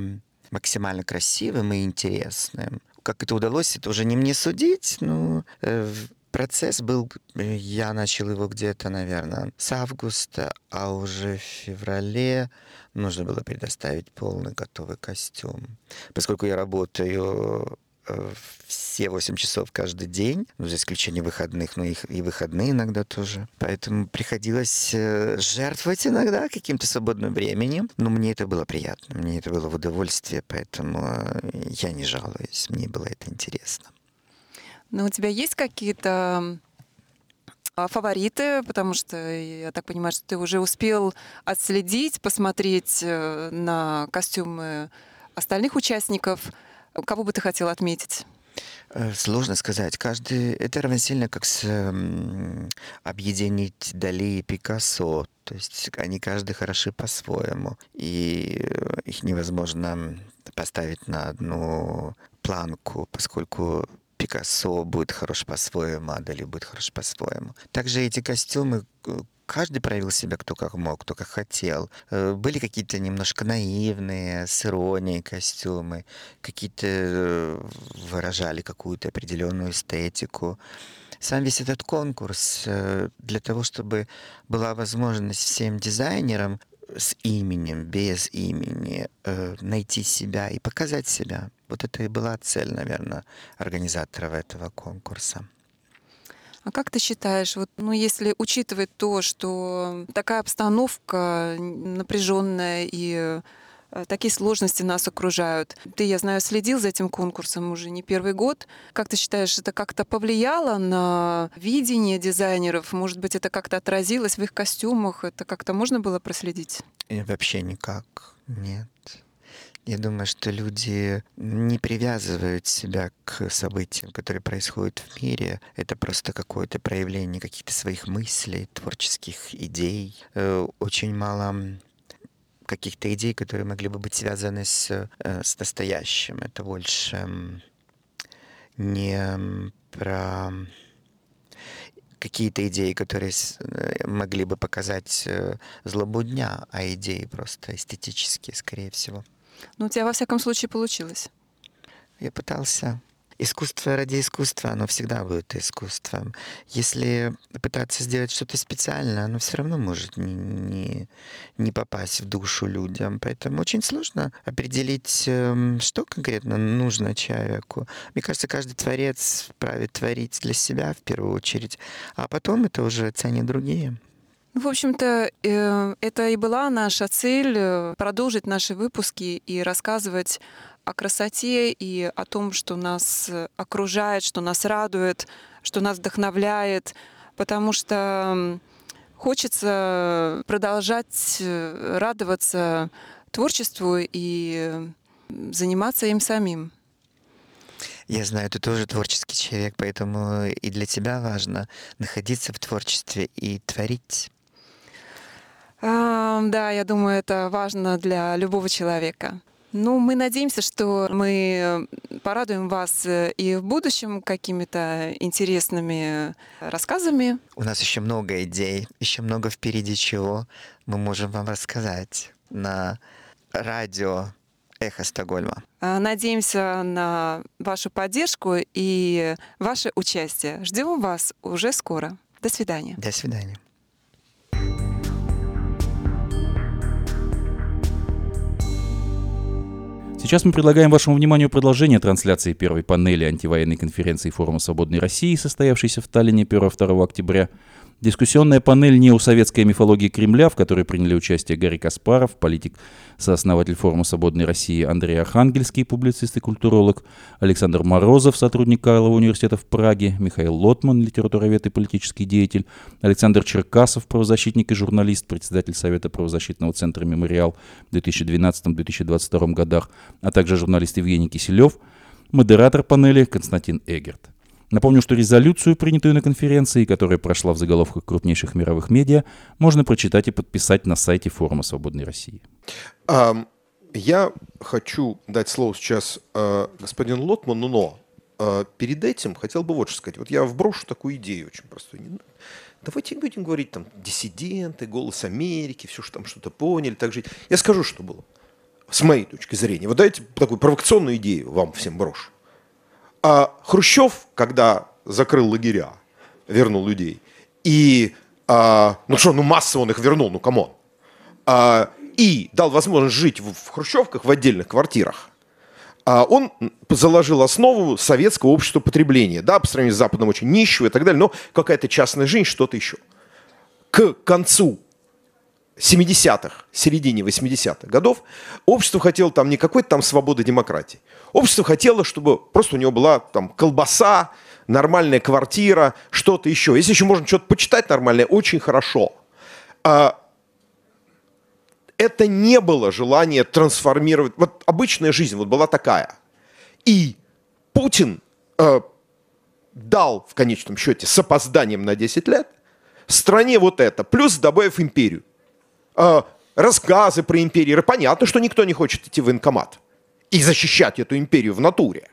максимально красивым и интересным. Как это удалось, это уже не мне судить, но э, процесс был, э, я начал его где-то, наверное, с августа, а уже в феврале нужно было предоставить полный готовый костюм. Поскольку я работаю Э, все 8 часов каждый день, ну, за исключением выходных, но их и выходные иногда тоже. Поэтому приходилось э, жертвовать иногда каким-то свободным временем, но мне это было приятно, мне это было в удовольствие, поэтому я не жалуюсь, мне было это интересно. Но у тебя есть какие-то а, фавориты, потому что я так понимаю, что ты уже успел отследить, посмотреть на костюмы остальных участников. Кого бы ты хотел отметить? Э, сложно сказать. Каждый это равносильно как с, э, объединить Дали и Пикассо. То есть они каждый хороши по-своему. И э, их невозможно поставить на одну планку, поскольку Пикассо будет хорош по-своему, а Дали будет хорош по-своему. Также эти костюмы каждый проявил себя кто как мог, кто как хотел. Э, были какие-то немножко наивные, с иронией костюмы, какие-то э, выражали какую-то определенную эстетику. Сам весь этот конкурс э, для того, чтобы была возможность всем дизайнерам с именем, без имени, найти себя и показать себя. Вот это и была цель, наверное, организаторов этого конкурса. А как ты считаешь, вот, ну, если учитывать то, что такая обстановка напряженная и э, такие сложности нас окружают. Ты, я знаю, следил за этим конкурсом уже не первый год. Как ты считаешь, это как-то повлияло на видение дизайнеров? Может быть, это как-то отразилось в их костюмах? Это как-то можно было проследить? И вообще никак. Нет. Я думаю, что люди не привязывают себя к событиям, которые происходят в мире. Это просто какое-то проявление каких-то своих мыслей, творческих идей. Э, очень мало каких-то идей, которые могли бы быть связаны с, э, с настоящим. Это больше не про какие-то идеи, которые э, могли бы показать злобу дня, а идеи просто эстетические, скорее всего. Ну, у тебя во всяком случае получилось. Я пытался. Искусство ради искусства, оно всегда будет искусством. Если пытаться сделать что-то специальное, оно все равно может не, не, не попасть в душу людям. Поэтому очень сложно определить, эм, что конкретно нужно человеку. Мне кажется, каждый творец правит творить для себя в первую очередь, а потом это уже ценят другие. В общем-то, э, это и была наша цель э, продолжить наши выпуски и рассказывать о красоте и о том, что нас окружает, что нас радует, что нас вдохновляет, потому что хочется продолжать э, радоваться творчеству и заниматься им самим. Я знаю, ты тоже творческий человек, поэтому и для тебя важно находиться в творчестве и творить. Да, я думаю, это важно для любого человека. Ну, мы надеемся, что мы порадуем вас э, и в будущем какими-то интересными рассказами. У нас еще много идей, еще много впереди чего мы можем вам рассказать на радио «Эхо Стокгольма». Надеемся на вашу поддержку и ваше участие. Ждем вас уже скоро. До свидания. До свидания. Сейчас мы предлагаем вашему вниманию продолжение трансляции первой панели антивоенной конференции Форума Свободной России, состоявшейся в Таллине 1-2 октября – Дискуссионная панель «Неосоветская мифология Кремля», в которой приняли участие Гарри Каспаров, политик, сооснователь форума «Свободной России» Андрей Архангельский, публицист и культуролог, Александр Морозов, сотрудник Карлова университета в Праге, Михаил Лотман, литературовед и политический деятель, Александр Черкасов, правозащитник и журналист, председатель Совета правозащитного центра «Мемориал» в 2012-2022 годах, а также журналист Евгений Киселев, модератор панели Константин Эгерт. Напомню, что резолюцию, принятую на конференции, которая прошла в заголовках крупнейших мировых медиа, можно прочитать и подписать на сайте Форума Свободной России. Я хочу дать слово сейчас э, господину Лотману, но э, перед этим хотел бы вот что сказать. Вот я вброшу такую идею очень простую. Давайте будем говорить там диссиденты, голос Америки, все, что там что-то поняли, так жить. Я скажу, что было. С моей точки зрения. Вот дайте такую провокационную идею вам всем брошу. А Хрущев, когда закрыл лагеря, вернул людей, и, а, ну что, ну массово он их вернул, ну come on, а, и дал возможность жить в, в хрущевках, в отдельных квартирах, а он заложил основу советского общества потребления, да, по сравнению с Западом очень нищего и так далее, но какая-то частная жизнь, что-то еще. К концу 70-х, середине 80-х годов, общество хотело там не какой-то там свободы демократии. Общество хотело, чтобы просто у него была там колбаса, нормальная квартира, что-то еще. Если еще можно что-то почитать нормальное, очень хорошо. А, это не было желание трансформировать. Вот обычная жизнь вот была такая. И Путин э, дал в конечном счете с опозданием на 10 лет стране вот это, плюс добавив империю. Э, рассказы про империю. Понятно, что никто не хочет идти в военкомат и защищать эту империю в натуре.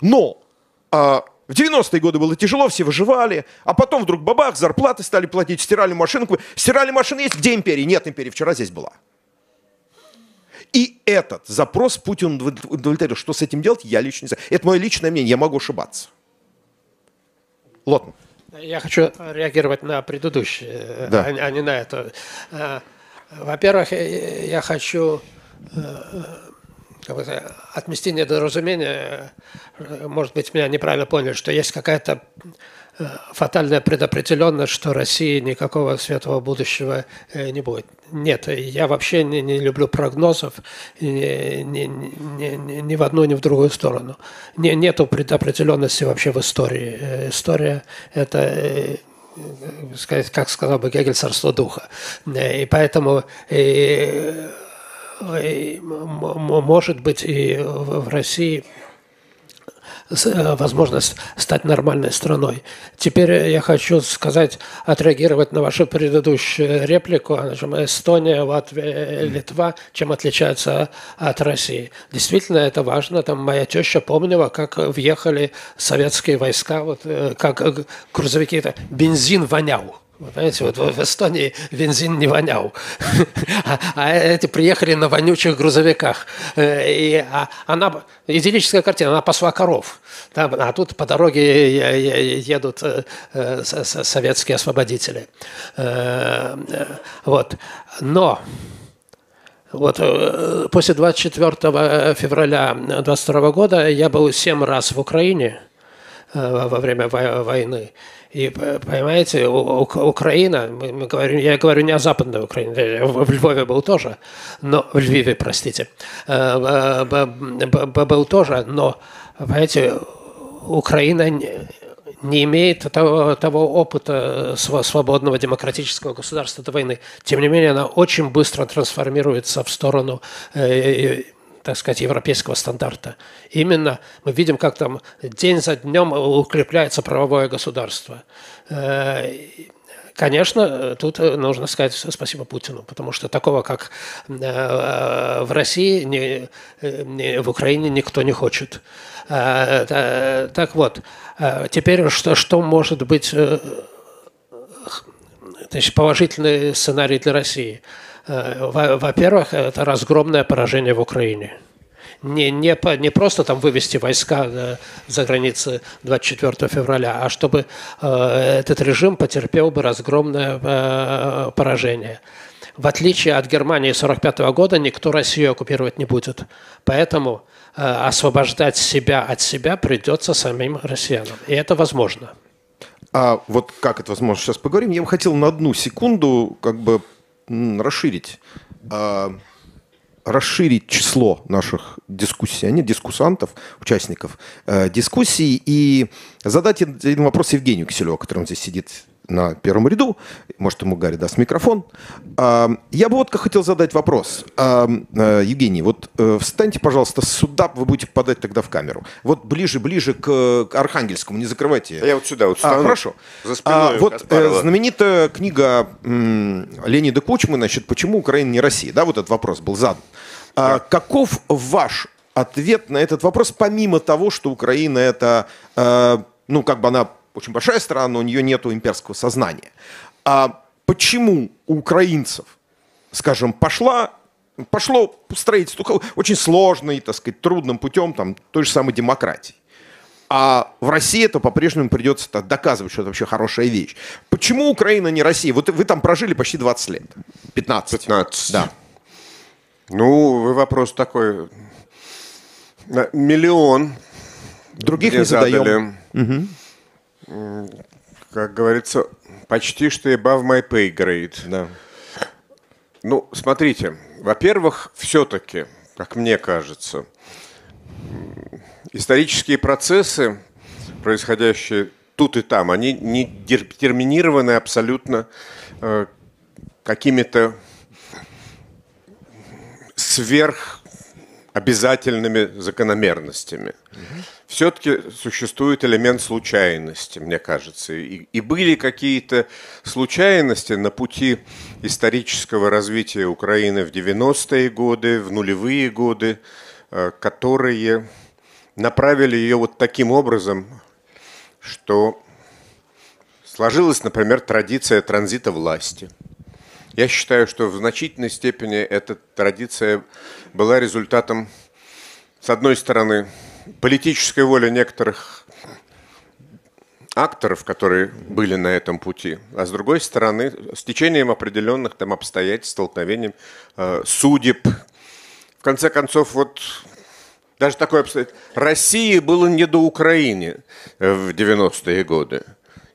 Но э, в 90-е годы было тяжело, все выживали, а потом вдруг бабах, зарплаты стали платить, стирали машину. Стирали машины есть, где империя? Нет империи, вчера здесь была. И этот запрос Путин удовлетворил. Что с этим делать, я лично не знаю. Это мое личное мнение, я могу ошибаться. Лотман. Я хочу реагировать на предыдущее, да. а, а не на это. А, во-первых, я хочу э, как бы, отмести недоразумение. Может быть, меня неправильно поняли, что есть какая-то э, фатальная предопределенность, что России никакого светлого будущего э, не будет. Нет, я вообще не, не люблю прогнозов ни, ни, ни, ни в одну, ни в другую сторону. Не, нету предопределенности вообще в истории. Э, история – это сказать, как сказал бы Гегель, царство духа. И поэтому и может быть и в России э, возможность стать нормальной страной. Теперь я хочу сказать, отреагировать на вашу предыдущую реплику. Эстония, Латвия, Литва, чем отличаются от России. Действительно, это важно. Там моя теща помнила, как въехали советские войска, вот, э, как грузовики, это бензин вонял. Вы понимаете, вот в Эстонии бензин не вонял, а, эти приехали на вонючих грузовиках. Э, и а она, идиллическая картина, она пасла коров. А тут по дороге едут э, э, советские освободители. Вот. Но вот после 24 февраля 22 года я был семь раз в Украине во время войны. И понимаете, Украина, мы говорим, я говорю не о Западной Украине, в Львове был тоже, но в Львиве, простите, э, был тоже, но, понимаете, Украина не имеет того, того опыта свободного демократического государства до войны. Тем не менее, она очень быстро трансформируется в сторону э, так сказать, европейского стандарта. Именно мы видим, как там день за днем укрепляется правовое государство. Э, конечно, тут нужно сказать спасибо Путину, потому что такого, как э, в России, не, в Украине никто не хочет. Э, так вот, теперь что, что может быть значит, положительный сценарий для России – во-первых, это разгромное поражение в Украине. Не, не, не просто там вывести войска э, за границы 24 февраля, а чтобы э, этот режим потерпел бы разгромное поражение. В отличие от Германии 1945 года, никто Россию оккупировать не будет. Поэтому освобождать себя от себя придется самим россиянам. И это возможно. А вот как это возможно, сейчас поговорим. Я бы хотел на одну секунду как бы расширить, а, расширить число наших дискуссий, а не дискуссантов, участников э, дискуссий. И задать один вопрос Евгению Киселеву, который здесь сидит на первом ряду, может, ему Гарри даст микрофон. А, я бы вот хотел задать вопрос. А, э, Евгений, вот э, встаньте, пожалуйста, сюда, вы будете подать тогда в камеру. Вот ближе-ближе к Архангельскому, не закрывайте. Я вот сюда вот встану. А, хорошо. За спиной а, Вот Каспарова. знаменитая книга Леонида Кучмы, значит, «Почему Украина не Россия?» Да, вот этот вопрос был задан. А, каков ваш ответ на этот вопрос, помимо того, что Украина это, э, ну, как бы она очень большая страна, но у нее нет имперского сознания. А почему у украинцев, скажем, пошла пошло строительство очень сложный, так сказать, трудным путем там, той же самой демократии. А в России это по-прежнему придется так, доказывать, что это вообще хорошая вещь. Почему Украина не Россия? Вот вы там прожили почти 20 лет. 15. 15. Да. Ну, вы вопрос такой. Миллион. Других не задаем. Угу. Как говорится, почти что above my pay grade. Да. Ну, смотрите, во-первых, все-таки, как мне кажется, исторические процессы, происходящие тут и там, они не детерминированы абсолютно э, какими-то сверх обязательными закономерностями. Угу. Все-таки существует элемент случайности, мне кажется. И, и были какие-то случайности на пути исторического развития Украины в 90-е годы, в нулевые годы, э, которые направили ее вот таким образом, что сложилась, например, традиция транзита власти. Я считаю, что в значительной степени эта традиция была результатом, с одной стороны, политической воли некоторых акторов, которые были на этом пути, а с другой стороны, с течением определенных там обстоятельств, столкновением э, судеб. В конце концов, вот даже такое обстоятельство. России было не до Украины в 90-е годы.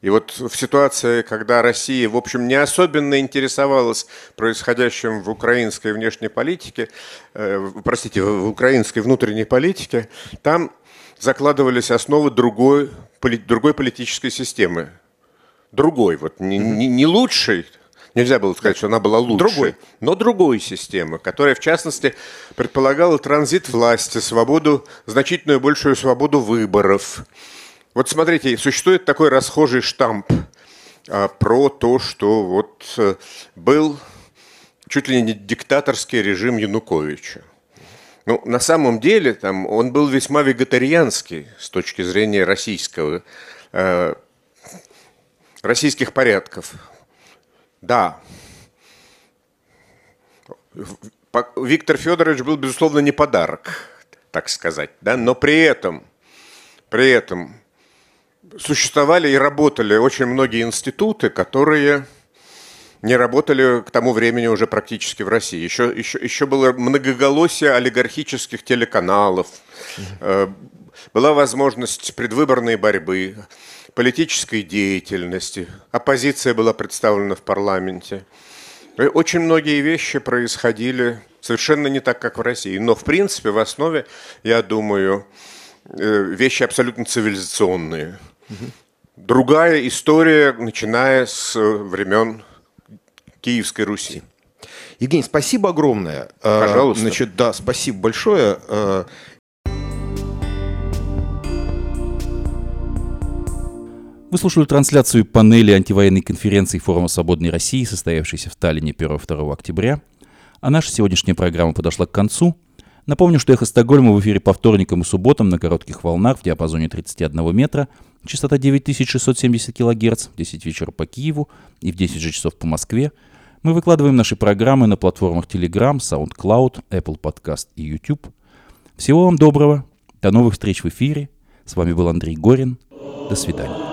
И вот в ситуации, когда Россия, в общем, не особенно интересовалась происходящим в украинской внешней политике, э, простите, в украинской внутренней политике, там закладывались основы другой, другой политической системы. Другой, вот не, не, не лучшей, Нельзя было сказать, что она была лучшей. Другой. Но другой системы, которая, в частности, предполагала транзит власти, свободу, значительную большую свободу выборов, вот смотрите, существует такой расхожий штамп а, про то, что вот а, был чуть ли не диктаторский режим Януковича. Ну, на самом деле, там, он был весьма вегетарианский с точки зрения российского, э, российских порядков. Да. Виктор Федорович был, безусловно, не подарок, так сказать, да, но при этом, при этом существовали и работали очень многие институты, которые не работали к тому времени уже практически в России. Еще, еще, еще было многоголосие олигархических телеканалов, э, была возможность предвыборной борьбы, политической деятельности, оппозиция была представлена в парламенте. Очень многие вещи происходили совершенно не так, как в России. Но, в принципе, в основе, я думаю, э, вещи абсолютно цивилизационные – Другая история, начиная с времен Киевской Руси. Евгений, спасибо огромное. Э, Пожалуйста. Значит, да, спасибо большое. Э, Вы слушали трансляцию панели антивоенной конференции Форума Свободной России, состоявшейся в Таллине 1-2 октября. А наша сегодняшняя программа подошла к концу. Напомню, что «Эхо Стокгольма» в эфире по вторникам и субботам на коротких волнах в диапазоне 31 метра, частота 9670 кГц, в 10 вечера по Киеву и в 10 же часов по Москве. Мы выкладываем наши программы на платформах Telegram, SoundCloud, Apple Podcast и YouTube. Всего вам доброго, до новых встреч в эфире. С вами был Андрей Горин. До свидания.